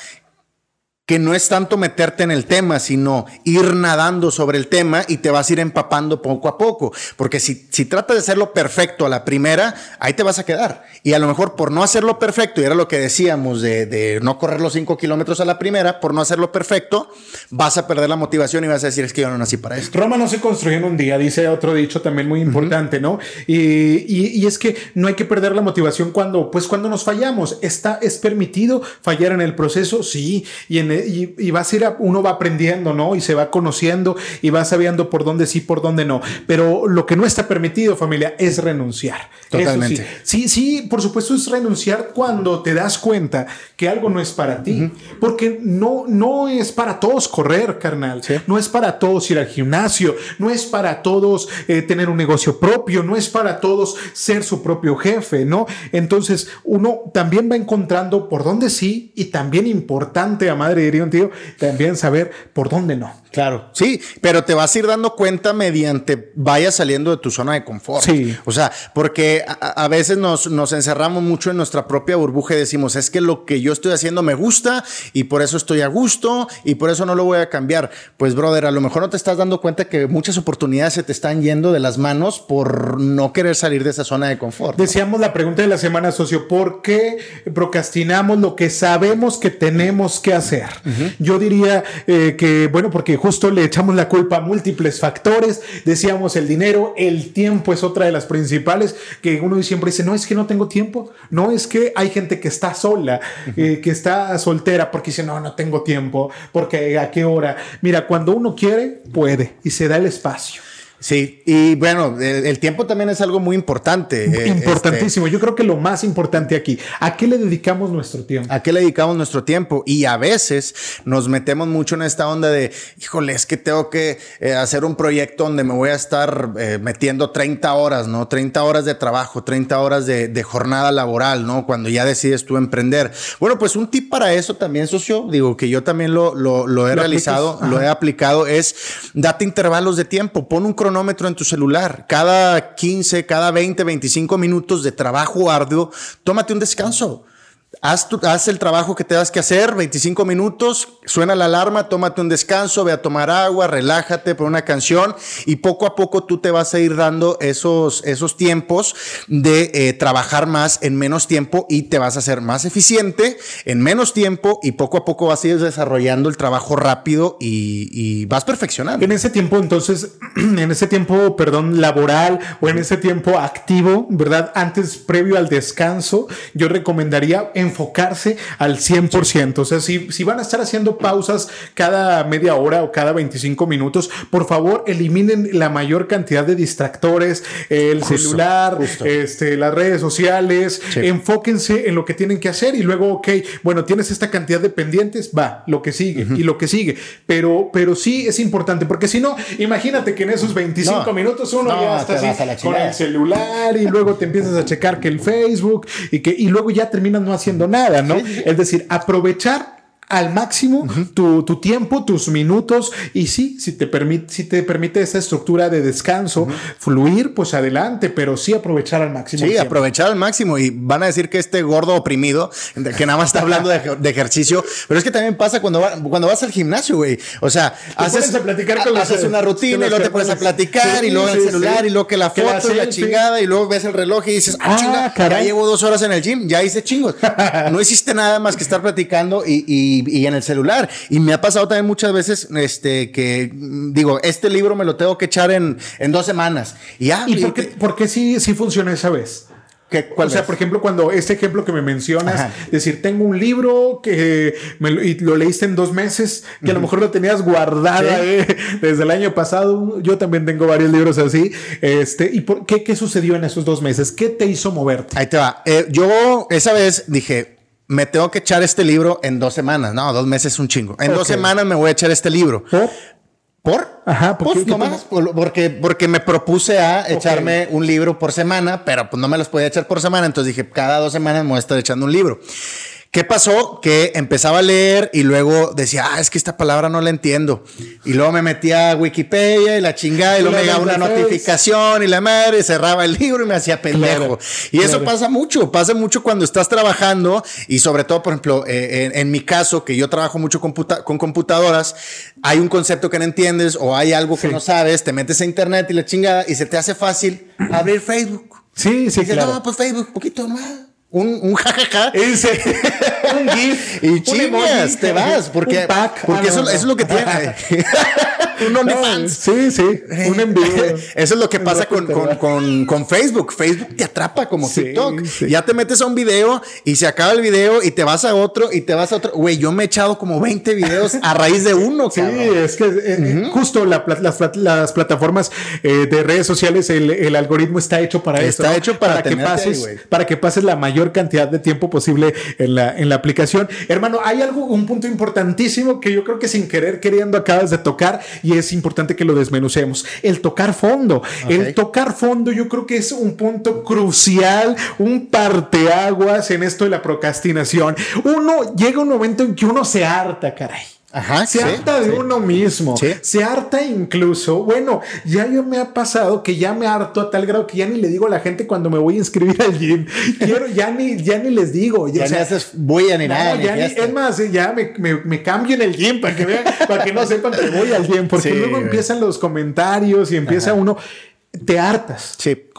que no es tanto meterte en el tema, sino ir nadando sobre el tema y te vas a ir empapando poco a poco. Porque si, si tratas de hacerlo perfecto a la primera, ahí te vas a quedar. Y a lo mejor por no hacerlo perfecto, y era lo que decíamos de, no correr los cinco kilómetros a la primera, por no hacerlo perfecto, vas a perder la motivación y vas a decir, es que yo no nací para esto. Roma no se construyó en un día, dice otro dicho también muy importante, ¿no? Y, y, es que no hay que perder la motivación cuando, pues cuando nos fallamos. Está, es permitido fallar en el proceso, sí, y en y, vas a ir, uno va aprendiendo, ¿no? Y se va conociendo y va sabiendo por dónde sí, por dónde no. Pero lo que no está permitido, familia, es renunciar. Totalmente. sí. sí, por supuesto es renunciar cuando te das cuenta que algo no es para ti. Porque no, no es para todos correr, carnal. No es para todos ir al gimnasio. No es para todos eh, tener un negocio propio. No es para todos ser su propio jefe, ¿no? Entonces uno también va encontrando por dónde sí y también importante a madre diría un tío, también saber por dónde no. Claro, sí, pero te vas a ir dando cuenta mediante vayas saliendo de tu zona de confort. Sí. O sea, porque a, a veces nos, nos, encerramos mucho en nuestra propia burbuja y decimos, es que lo que yo estoy haciendo me gusta y por eso estoy a gusto y por eso no lo voy a cambiar. Pues, brother, a lo mejor no te estás dando cuenta que muchas oportunidades se te están yendo de las manos por no querer salir de esa zona de confort. Decíamos la pregunta de la semana, socio, ¿por qué procrastinamos lo que sabemos que tenemos que hacer? Uh -huh. Yo diría eh, que, bueno, porque justo le echamos la culpa a múltiples factores, decíamos el dinero, el tiempo es otra de las principales, que uno siempre dice, no es que no tengo tiempo, no es que hay gente que está sola, eh, que está soltera, porque dice, no, no tengo tiempo, porque a qué hora. Mira, cuando uno quiere, puede y se da el espacio. Sí, y bueno, el, el, tiempo también es algo muy importante. Importantísimo. Este, Yo creo que lo más importante aquí, ¿a qué le dedicamos nuestro tiempo? ¿A qué le dedicamos nuestro tiempo? Y a veces nos metemos mucho en esta onda de, híjole, es que tengo que eh, hacer un proyecto donde me voy a estar eh, metiendo 30 horas, ¿no? 30 horas de trabajo, 30 horas de, de, jornada laboral, ¿no? Cuando ya decides tú emprender. Bueno, pues un tip para eso también, socio, digo que yo también lo, lo, lo he ¿Lo realizado, lo he aplicado, es date intervalos de tiempo, pon un cronómetro cronómetro en tu celular. Cada 15, cada 20, 25 minutos de trabajo arduo, tómate un descanso. Haz, el trabajo que tengas que hacer, 25 minutos, suena la alarma, tómate un descanso, ve a tomar agua, relájate, pon una canción y poco a poco tú te vas a ir dando esos, esos tiempos de eh, trabajar más en menos tiempo y te vas a hacer más eficiente en menos tiempo y poco a poco vas a ir desarrollando el trabajo rápido y vas perfeccionando. En ese tiempo, entonces, en ese tiempo, perdón, laboral o en ese tiempo activo, ¿verdad? Antes, previo al descanso, yo recomendaría enfocarse al 100%. O sea, si, si van a estar haciendo pausas cada media hora o cada 25 minutos, por favor, eliminen la mayor cantidad de distractores, el justo, celular, justo. Este, las redes sociales, sí. enfóquense en lo que tienen que hacer y luego, ok, bueno, tienes esta cantidad de pendientes, va, lo que sigue uh -huh. y lo que sigue. Pero, pero sí es importante, porque si no, imagínate que en esos 25 no, minutos uno no, ya está así con el celular y luego te empiezas a checar que el Facebook y que y luego ya terminas no haciendo nada, ¿no? Sí. Es decir, aprovechar al máximo uh -huh. tu, tu, tiempo, tus minutos y sí, si te permite, si te permite esa estructura de descanso, uh -huh. fluir, pues adelante, pero sí aprovechar al máximo. Sí, aprovechar al máximo y van a decir que este gordo oprimido, que nada más está hablando de, de, ejercicio, pero es que también pasa cuando, va, cuando vas al gimnasio, güey. O sea, te haces, a platicar con haces una rutina y luego te pones a platicar sí, y luego sí, el celular sí. y luego que la foto que la y la chingada y luego ves el reloj y dices, ah, chinga, ya llevo dos horas en el gym, ya hice chingos. no hiciste nada más que estar platicando y, y y, en el celular. Y me ha pasado también muchas veces este, que digo, este libro me lo tengo que echar en, en dos semanas. Y, ya, ¿Y por qué, por qué sí, sí funciona esa vez? o sea, por ejemplo, cuando este ejemplo que me mencionas, Ajá. decir, tengo un libro que me lo, y lo leíste en dos meses, que uh -huh. a lo mejor lo tenías guardada ¿Sí? eh, desde el año pasado. Yo también tengo varios libros así. Este, ¿Y por qué, qué sucedió en esos dos meses? ¿Qué te hizo moverte? Ahí te va. Eh, yo esa vez dije, me tengo que echar este libro en dos semanas. No, dos meses es un chingo. En okay. dos semanas me voy a echar este libro. ¿Por? ¿Por? Ajá, ¿por pues nomás, porque, porque me propuse a echarme okay. un libro por semana, pero pues no me los podía echar por semana, entonces dije, cada dos semanas me voy a estar echando un libro. ¿Qué pasó? Que empezaba a leer y luego decía, ah, es que esta palabra no la entiendo. Y luego me metía a Wikipedia y la chingada y luego me llegaba una notificación y la madre cerraba el libro y me hacía pendejo. Claro, y eso claro. pasa mucho, pasa mucho cuando estás trabajando y sobre todo, por ejemplo, eh, en, en, mi caso, que yo trabajo mucho computa con computadoras, hay un concepto que no entiendes o hay algo que sí. no sabes, te metes a internet y la chingada y se te hace fácil abrir Facebook. Sí, sí, y dices, claro. no, pues Facebook, poquito más un, un jajaja. un GIF. Y chingas, te vas. Porque, pack. porque eso, eso, es lo que tiene. un OnlyFans. sí, sí. Un envío. Eso es lo que pasa con, con, con, con, Facebook. Facebook te atrapa como sí, TikTok. Sí. Ya te metes a un video y se acaba el video y te vas a otro y te vas a otro. Güey, yo me he echado como 20 videos a raíz de uno. Sí, cabrón. es que eh, uh -huh. justo la, las, las, plataformas eh, de redes sociales, el, el, algoritmo está hecho para está eso. Está hecho para, para que pases, ahí, para que pases la mayor cantidad de tiempo posible en la, en la aplicación. Hermano, hay algo, un punto importantísimo que yo creo que sin querer queriendo acabas de tocar y es importante que lo desmenucemos. El tocar fondo. Okay. El tocar fondo yo creo que es un punto crucial, un parteaguas en esto de la procrastinación. Uno llega un momento en que uno se harta, caray. Ajá, se harta de uno mismo, se harta incluso, bueno, ya yo me ha pasado que ya me harto a tal grado que ya ni le digo a la gente cuando me voy a inscribir al gym, quiero, ya ni, ya ni les digo, ya, ni haces, voy a ni nada. es más, ya me, me, cambio en el gym para que vean, para que no sepan que voy al gym, porque luego empiezan los comentarios y empieza uno te hartas. Sí.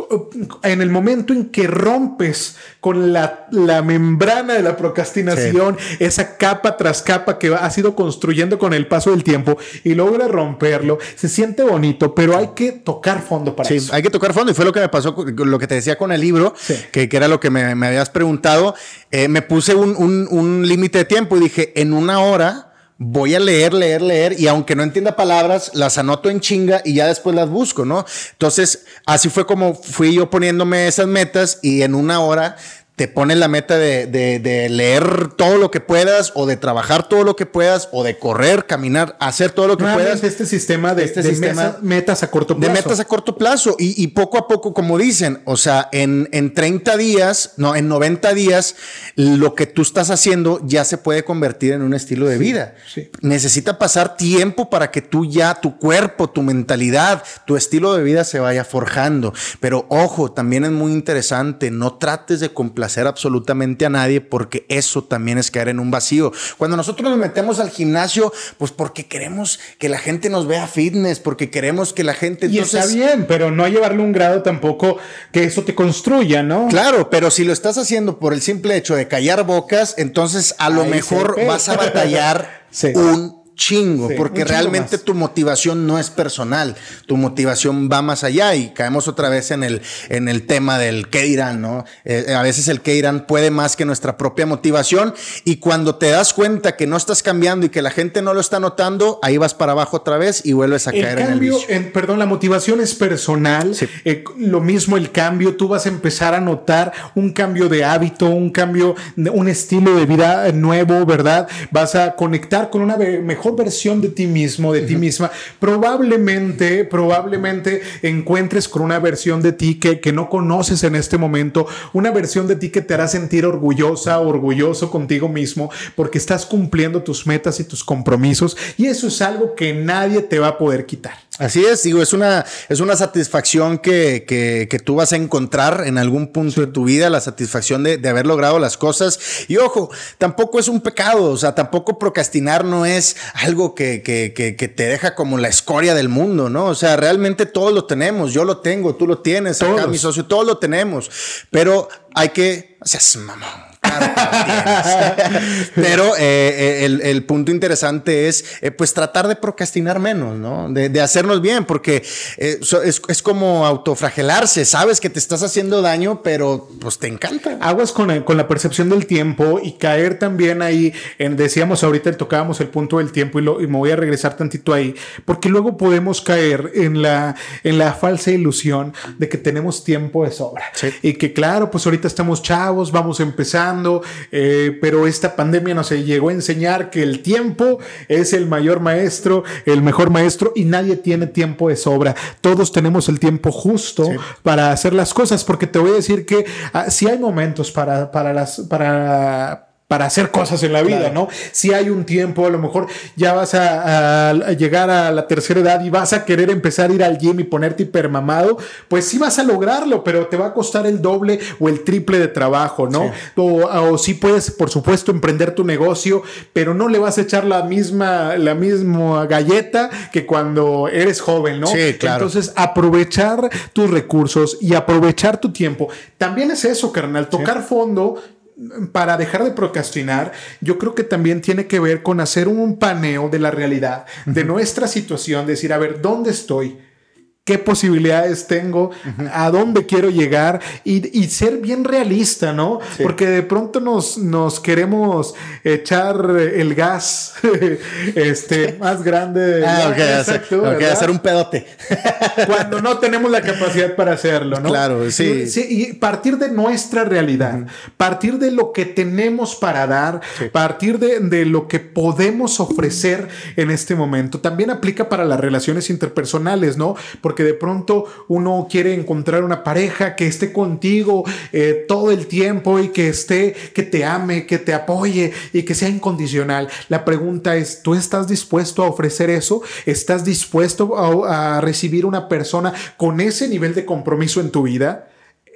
En el momento en que rompes con la, membrana de la procrastinación, esa capa tras capa que has ido construyendo con el paso del tiempo y logras romperlo, se siente bonito, pero hay que tocar fondo para sí, Hay que tocar fondo y fue lo que me pasó, lo que te decía con el libro, que, era lo que me, habías preguntado. Eh, me puse un, un límite de tiempo y dije, en una hora voy a leer, leer, leer y aunque no entienda palabras, las anoto en chinga y ya después las busco, ¿no? Entonces, así fue como fui yo poniéndome esas metas y en una hora te pones la meta de, de, leer todo lo que puedas o de trabajar todo lo que puedas o de correr, caminar, hacer todo lo que puedas. Este sistema de, este sistema metas a corto plazo. De metas a corto plazo y, y, poco a poco, como dicen, o sea, en, en 30 días, no, en 90 días, lo que tú estás haciendo ya se puede convertir en un estilo de vida. Necesita pasar tiempo para que tú ya, tu cuerpo, tu mentalidad, tu estilo de vida se vaya forjando. Pero ojo, también es muy interesante, no trates de complacer hacer absolutamente a nadie porque eso también es caer en un vacío. Cuando nosotros nos metemos al gimnasio, pues porque queremos que la gente nos vea fitness, porque queremos que la gente... Y está bien, pero no llevarle un grado tampoco que eso te construya, ¿no? Claro, pero si lo estás haciendo por el simple hecho de callar bocas, entonces a lo mejor vas a batallar un chingo, porque realmente tu motivación no es personal, tu motivación va más allá y caemos otra vez en el, en el tema del qué dirán, ¿no? Eh, a veces el qué dirán puede más que nuestra propia motivación y cuando te das cuenta que no estás cambiando y que la gente no lo está notando, ahí vas para abajo otra vez y vuelves a caer en el vicio. perdón, la motivación es personal, eh, lo mismo el cambio, tú vas a empezar a notar un cambio de hábito, un cambio, un estilo de vida nuevo, ¿verdad? Vas a conectar con una mejor versión de ti mismo, de ti misma, probablemente, probablemente encuentres con una versión de ti que, que no conoces en este momento, una versión de ti que te hará sentir orgullosa, orgulloso contigo mismo, porque estás cumpliendo tus metas y tus compromisos, y eso es algo que nadie te va a poder quitar. Así es, digo, es una, es una satisfacción que, que, que, tú vas a encontrar en algún punto de tu vida, la satisfacción de, de, haber logrado las cosas. Y ojo, tampoco es un pecado, o sea, tampoco procrastinar no es algo que, que, que te deja como la escoria del mundo, ¿no? O sea, realmente todos lo tenemos, yo lo tengo, tú lo tienes, acá mi socio, todos lo tenemos, pero hay que, o sea, mamón Pero eh, eh, el, punto interesante es, eh, pues, tratar de procrastinar menos, ¿no? De, hacernos bien, porque es, como autofragelarse. Sabes que te estás haciendo daño, pero pues te encanta. Aguas con, con la percepción del tiempo y caer también ahí en, decíamos ahorita, tocábamos el punto del tiempo y, lo, y me voy a regresar tantito ahí, porque luego podemos caer en la, en la falsa ilusión de que tenemos tiempo de sobra. Y que claro, pues ahorita estamos chavos, vamos empezando eh, pero esta pandemia nos llegó a enseñar que el tiempo es el mayor maestro, el mejor maestro y nadie tiene tiempo de sobra. Todos tenemos el tiempo justo para hacer las cosas, porque te voy a decir que ah, si hay momentos para, para las, para para hacer cosas en la vida, ¿no? Si hay un tiempo, a lo mejor ya vas a, llegar a la tercera edad y vas a querer empezar a ir al gym y ponerte hipermamado, pues sí vas a lograrlo, pero te va a costar el doble o el triple de trabajo, ¿no? O, sí puedes, por supuesto, emprender tu negocio, pero no le vas a echar la misma, la misma galleta que cuando eres joven, ¿no? Sí, claro. Entonces, aprovechar tus recursos y aprovechar tu tiempo. También es eso, carnal, tocar fondo para dejar de procrastinar, yo creo que también tiene que ver con hacer un paneo de la realidad, de nuestra situación, decir, a ver, ¿dónde estoy? Qué posibilidades tengo, a dónde quiero llegar y, ser bien realista, ¿no? Porque de pronto nos, nos queremos echar el gas este, más grande. Ah, ok, hacer un pedote. Cuando no tenemos la capacidad para hacerlo, ¿no? Claro, sí. y partir de nuestra realidad, partir de lo que tenemos para dar, partir de, de lo que podemos ofrecer en este momento. También aplica para las relaciones interpersonales, ¿no? Porque Porque de pronto uno quiere encontrar una pareja que esté contigo eh, todo el tiempo y que esté, que te ame, que te apoye y que sea incondicional. La pregunta es, ¿tú estás dispuesto a ofrecer eso? ¿Estás dispuesto a, a recibir una persona con ese nivel de compromiso en tu vida?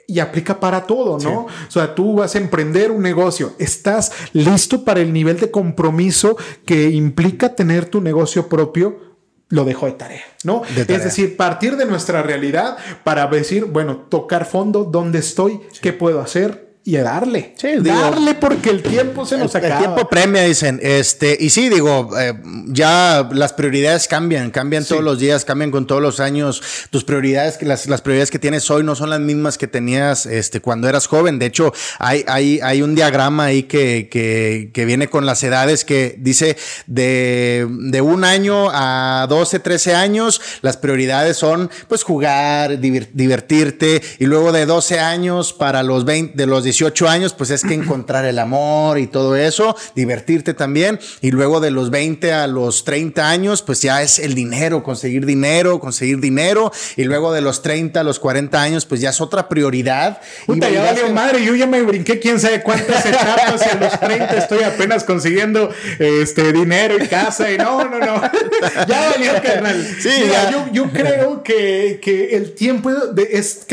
y aplica para todo, ¿no? O sea, tú vas a emprender un negocio, estás listo para el nivel de compromiso que implica tener tu negocio propio. Lo dejo de tarea, ¿no? Es decir, partir de nuestra realidad para decir, bueno, tocar fondo, ¿dónde estoy? ¿Qué puedo hacer? Y a darle. Sí, darle porque el tiempo se nos acaba. El tiempo premia, dicen. Este, y sí, digo, eh, ya las prioridades cambian, cambian todos los días, cambian con todos los años. Tus prioridades, las, las prioridades que tienes hoy no son las mismas que tenías este, cuando eras joven. De hecho, hay, hay, hay un diagrama ahí que, que, que viene con las edades que dice de, de un año a 12, 13 años, las prioridades son pues jugar, divertirte, y luego de 12 años para los 20, de los 18 18 años, pues es que encontrar el amor y todo eso, divertirte también. Y luego de los 20 a los 30 años, pues ya es el dinero, conseguir dinero, conseguir dinero. Y luego de los 30 a los 40 años, pues ya es otra prioridad. Puta, ya valió madre, yo ya me brinqué quién sabe cuántas etapas y a los 30 estoy apenas consiguiendo este dinero y casa y no, no, no. ya valió, carnal. Sí, Yo, yo, creo que, que el tiempo de, es,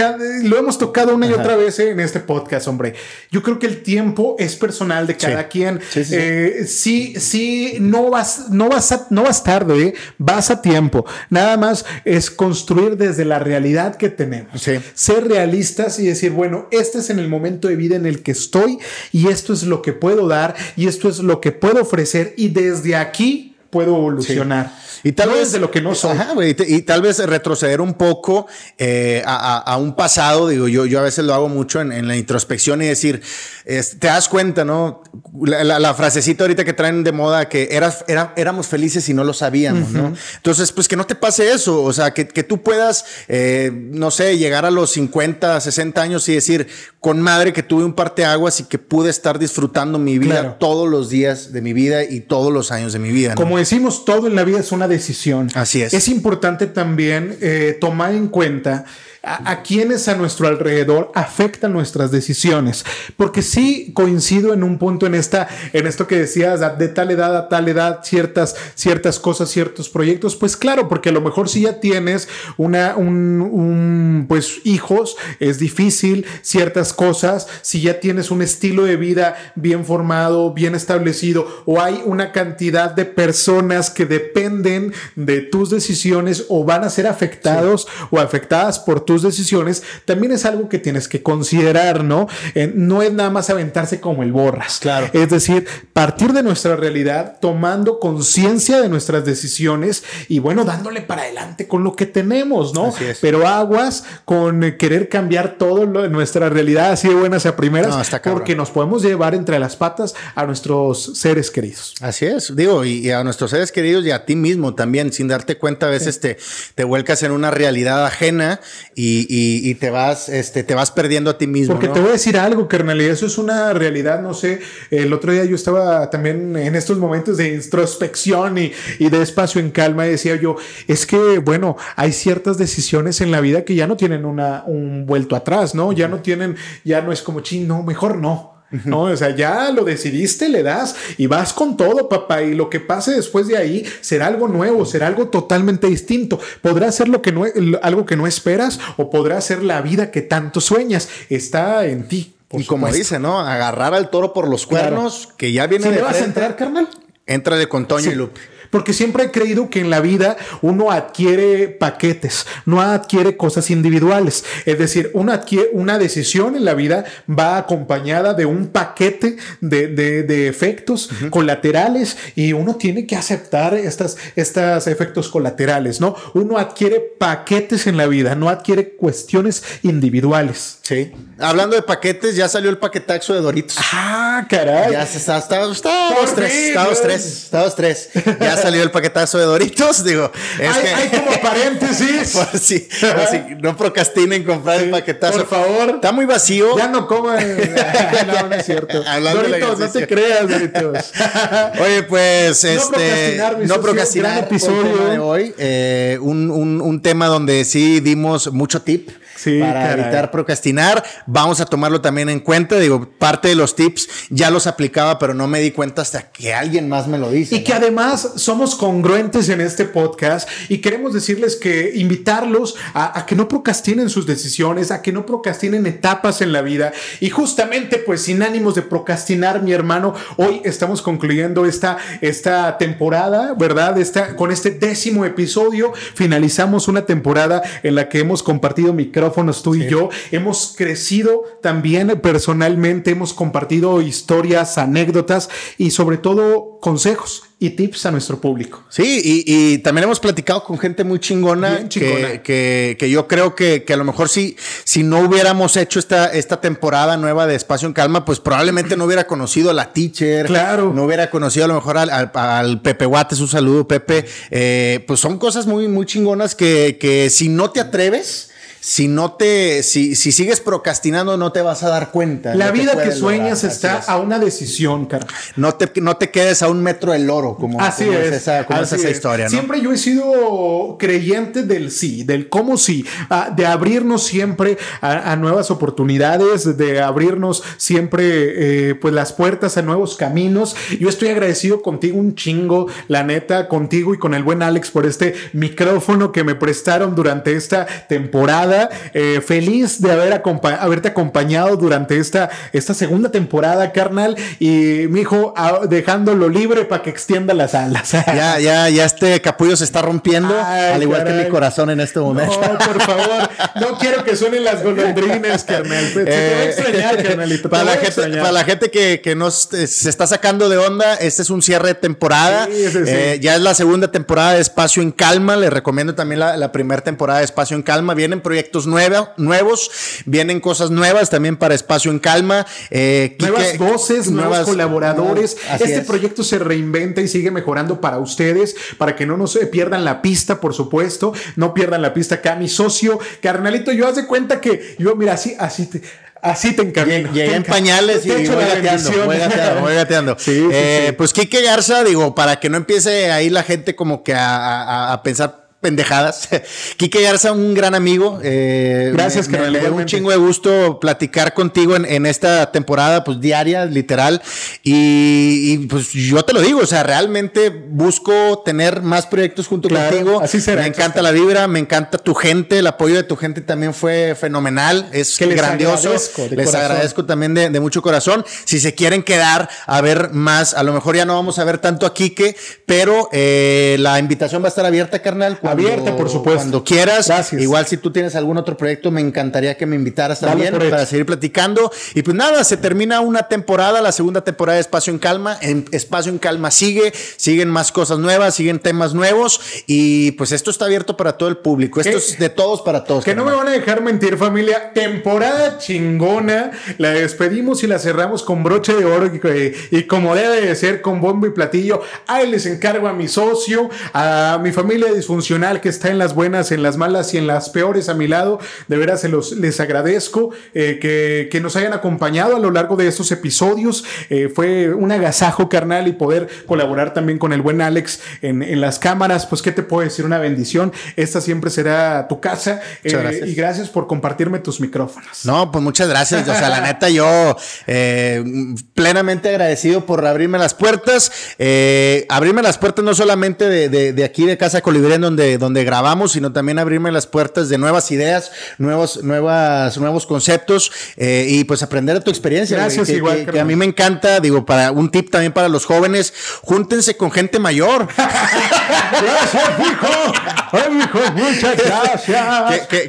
lo hemos tocado una y otra vez en este podcast, hombre. Yo creo que el tiempo es personal de cada quien. Sí, sí, eh, no vas, no vas, a, no vas tarde, ¿eh? vas a tiempo. Nada más es construir desde la realidad que tenemos. Ser realistas y decir, bueno, este es en el momento de vida en el que estoy y esto es lo que puedo dar y esto es lo que puedo ofrecer y desde aquí puedo evolucionar. Y tal vez de lo que no son. y, tal vez retroceder un poco eh, a, un pasado, digo, yo, yo a veces lo hago mucho en, la introspección y decir, te das cuenta, ¿no? La, frasecita ahorita que traen de moda que eras, era, éramos felices y no lo sabíamos, ¿no? Entonces, pues que no te pase eso, o sea, que, que tú puedas, eh, no sé, llegar a los 50, 60 años y decir, con madre que tuve un parteaguas y que pude estar disfrutando mi vida todos los días de mi vida y todos los años de mi vida. Como decimos, todo en la vida es una decisión. Así es. Es importante también eh, tomar en cuenta a, quienes a nuestro alrededor afectan nuestras decisiones. Porque sí coincido en un punto en esta, en esto que decías, de tal edad a tal edad, ciertas, ciertas cosas, ciertos proyectos. Pues claro, porque a lo mejor si ya tienes una, un, pues hijos, es difícil ciertas cosas. Si ya tienes un estilo de vida bien formado, bien establecido, o hay una cantidad de personas que dependen de tus decisiones o van a ser afectados o afectadas por decisiones, también es algo que tienes que considerar, ¿no? Eh, no es nada más aventarse como el borras. Claro. Es decir, partir de nuestra realidad, tomando conciencia de nuestras decisiones y bueno, dándole para adelante con lo que tenemos, ¿no? Pero aguas con querer cambiar todo lo, nuestra realidad así de buenas a primeras, porque nos podemos llevar entre las patas a nuestros seres queridos. Así es, digo, y, a nuestros seres queridos y a ti mismo también, sin darte cuenta, a veces te, te vuelcas en una realidad ajena y y, te vas, este, te vas perdiendo a ti mismo. Porque te voy a decir algo, carnal, y eso es una realidad, no sé, el otro día yo estaba también en estos momentos de introspección y, de espacio en calma y decía yo, es que, bueno, hay ciertas decisiones en la vida que ya no tienen una, un vuelto atrás, ¿no? Ya no tienen, ya no es como, ching, no, mejor no. ¿no? O sea, ya lo decidiste, le das y vas con todo, papá. Y lo que pase después de ahí será algo nuevo, será algo totalmente distinto. Podrá ser lo que no, algo que no esperas o podrá ser la vida que tanto sueñas. Está en ti. y como dice, ¿no? Agarrar al toro por los cuernos, que ya viene de. vas a entrar, carnal? Entra con Toño y Lupe. Porque siempre he creído que en la vida uno adquiere paquetes, no adquiere cosas individuales. Es decir, uno adquiere una decisión en la vida va acompañada de un paquete de, efectos colaterales y uno tiene que aceptar estos efectos colaterales, ¿no? Uno adquiere paquetes en la vida, no adquiere cuestiones individuales. Sí. Hablando de paquetes, ya salió el paquetaxo de Doritos. Ah, caray. Ya se está, está, está, tres, está tres, está tres. Ya salió el paquetazo de Doritos, digo, es hay, que... hay como paréntesis. por si, no procrastinen comprar el paquetazo. Por favor. Está muy vacío. Ya no coman. no, no es cierto. Doritos, no te creas, Doritos. Oye, pues, este, no procrastinar, no episodio de hoy, eh, un, un, un tema donde sí dimos mucho tip para evitar procrastinar. Vamos a tomarlo también en cuenta. Digo, parte de los tips ya los aplicaba, pero no me di cuenta hasta que alguien más me lo dice. Y que además somos congruentes en este podcast y queremos decirles que invitarlos a, que no procrastinen sus decisiones, a que no procrastinen etapas en la vida. Y justamente, pues sin ánimos de procrastinar, mi hermano, hoy estamos concluyendo esta, esta temporada, ¿verdad? Esta, con este décimo episodio finalizamos una temporada en la que hemos compartido micrófonos tú y yo. Hemos crecido también personalmente, hemos compartido historias, anécdotas y sobre todo consejos y tips a nuestro público. Sí, y, también hemos platicado con gente muy chingona, Que, que, yo creo que, a lo mejor si, si no hubiéramos hecho esta, esta temporada nueva de Espacio en Calma, pues probablemente no hubiera conocido a la teacher. Claro. No hubiera conocido a lo mejor al, Pepe Guates, un saludo, Pepe. Eh, pues son cosas muy, muy chingonas que, que si no te atreves, si no te, si, si sigues procrastinando, no te vas a dar cuenta. La vida que sueñas está a una decisión, cara. No te, no te quedes a un metro del oro, como, así es, esa, como esa historia. Siempre yo he sido creyente del sí, del cómo sí, de abrirnos siempre a, nuevas oportunidades, de abrirnos siempre eh, pues las puertas a nuevos caminos. Yo estoy agradecido contigo un chingo, la neta, contigo y con el buen Alex por este micrófono que me prestaron durante esta temporada eh, feliz de haber haberte acompañado durante esta, esta segunda temporada, carnal. Y mi hijo, dejándolo libre para que extienda las alas. ya, ya, ya este capullo se está rompiendo, al igual que mi corazón en este momento. No, por favor, no quiero que suenen las golondrines, carnal. te voy a eh, extrañar, carnalito. Para la, gente, para la gente que, que nos se está sacando de onda, este es un cierre de temporada. Eh, ya es la segunda temporada de Espacio en Calma. Les recomiendo también la, la primera temporada de Espacio en Calma. Vienen proyectos proyectos nuevos, vienen cosas nuevas también para Espacio en Calma. Eh, nuevas voces, nuevos colaboradores. este proyecto se reinventa y sigue mejorando para ustedes, para que no nos pierdan la pista, por supuesto, no pierdan la pista acá. Mi socio, carnalito, yo haz de cuenta que yo, mira, así, así te, Así te encamino. Llegué en pañales y voy gateando, voy gateando, voy gateando. Sí, eh, Pues Kike Garza, digo, para que no empiece ahí la gente como que a, a pensar pendejadas. Quique Garza, un gran amigo. Eh, Gracias, que me, me, dio un chingo de gusto platicar contigo en, esta temporada, pues diaria, literal. Y, pues yo te lo digo, o sea, realmente busco tener más proyectos junto contigo. Así será. Me encanta la vibra, me encanta tu gente, el apoyo de tu gente también fue fenomenal, es grandioso. Les agradezco también de, mucho corazón. Si se quieren quedar a ver más, a lo mejor ya no vamos a ver tanto a Quique, pero eh, la invitación va a estar abierta, carnal abierta, por supuesto. Cuando quieras. Igual si tú tienes algún otro proyecto, me encantaría que me invitaras también para seguir platicando. Y pues nada, se termina una temporada, la segunda temporada de Espacio en Calma. En Espacio en Calma sigue, siguen más cosas nuevas, siguen temas nuevos. Y pues esto está abierto para todo el público. Esto es de todos para todos. Que no me van a dejar mentir, familia. Temporada chingona. La despedimos y la cerramos con broche de oro y, y como debe de ser, con bombo y platillo. Ahí les encargo a mi socio, a mi familia disfuncional que está en las buenas, en las malas y en las peores a mi lado. De veras se los, les agradezco eh, que, nos hayan acompañado a lo largo de estos episodios. Eh, fue un agasajo carnal y poder colaborar también con el buen Alex en, las cámaras. Pues, ¿qué te puedo decir? Una bendición. Esta siempre será tu casa. Eh, y gracias por compartirme tus micrófonos. No, pues muchas gracias. O sea, la neta, yo plenamente agradecido por abrirme las puertas. abrirme las puertas no solamente de, de aquí de Casa Colibrí, en donde donde grabamos, sino también abrirme las puertas de nuevas ideas, nuevos, nuevas, nuevos conceptos eh, y pues aprender de tu experiencia. Gracias, que, igual. Que, a mí me encanta, digo, para un tip también para los jóvenes, júntense con gente mayor. Gracias, hijo. Ay, hijo, muchas gracias. Que-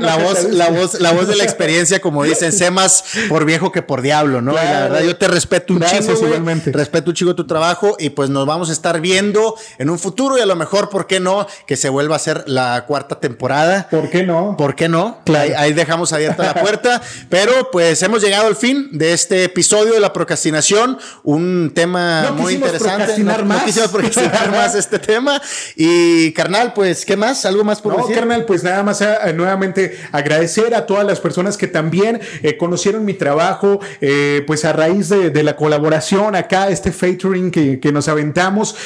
la, voz, la, voz, la voz de la experiencia, como dicen, sé más por viejo que por diablo, ¿no? Y la verdad, yo te respeto un Gracias, güey. igualmente. Respeto un chingo tu trabajo y pues nos vamos a estar viendo en un futuro y a lo mejor, ¿por qué no? Que se vuelva a hacer la cuarta temporada. ¿Por qué no? ¿Por qué no? Claro. Ahí, ahí dejamos abierta la puerta. Pero pues hemos llegado al fin de este episodio de la procrastinación. Un tema No muy interesante. procrastinar no, más. no quisimos procrastinar más este tema. Y carnal, pues, ¿qué más? ¿Algo más por No, decir? carnal, pues nada más eh, nuevamente agradecer a todas las personas que también eh, conocieron mi trabajo, eh, pues a raíz de, de la colaboración acá, este featuring que, que nos aventamos,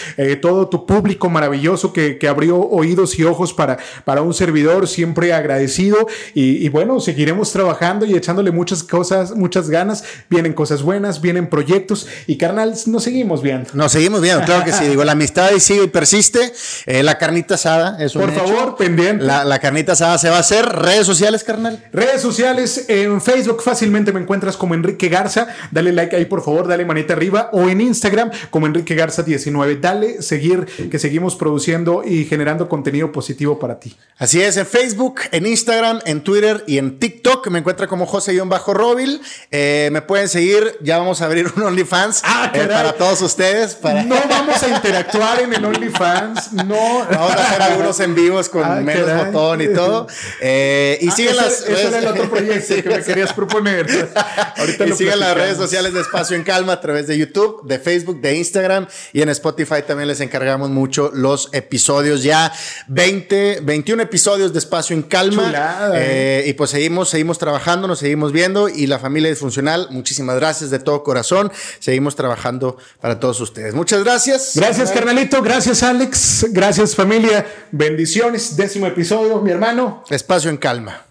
todo tu público maravilloso que, que abrió oídos y ojos para, para un servidor, siempre agradecido y, y bueno, seguiremos trabajando y echándole muchas cosas, muchas ganas, vienen cosas buenas, vienen proyectos y carnal, nos seguimos viendo. Nos seguimos viendo, claro que sí. Digo, la amistad ahí sigue y persiste. Eh, la carnita asada es un Por hecho. favor, pendiente. La, la carnita asada se va a hacer. Redes sociales, carnal. Redes sociales, en Facebook fácilmente me encuentras como Enrique Garza. Dale like ahí, por favor, dale manita arriba. O en Instagram como Enrique Garza 19. Dale seguir, que seguimos produciendo y generando contenido positivo para ti. Así es, en Facebook, en Instagram, en Twitter y en TikTok me encuentra como José-Robil. Eh, me pueden seguir, ya vamos a abrir un OnlyFans Ah, eh, para todos ustedes. Para... No vamos a interactuar en el OnlyFans. No. Vamos a hacer algunos en vivos con Ah, menos caray. botón y todo. Eh, y Ah, sigan las ese era el otro proyecto que me querías proponer. Ahorita y lo sigan las redes sociales de Espacio en Calma a través de YouTube, de Facebook, de Instagram y en Spotify también les encargamos mucho los episodios. Ya 20, 21 episodios de Espacio en Calma. Chulada, Eh, y pues seguimos, seguimos trabajando, nos seguimos viendo y la familia disfuncional, muchísimas gracias de todo corazón. Seguimos trabajando para todos ustedes. Muchas gracias. Gracias, carnalito. Gracias, Alex. Gracias, familia. Bendiciones. Décimo episodio, mi hermano. Espacio en Calma.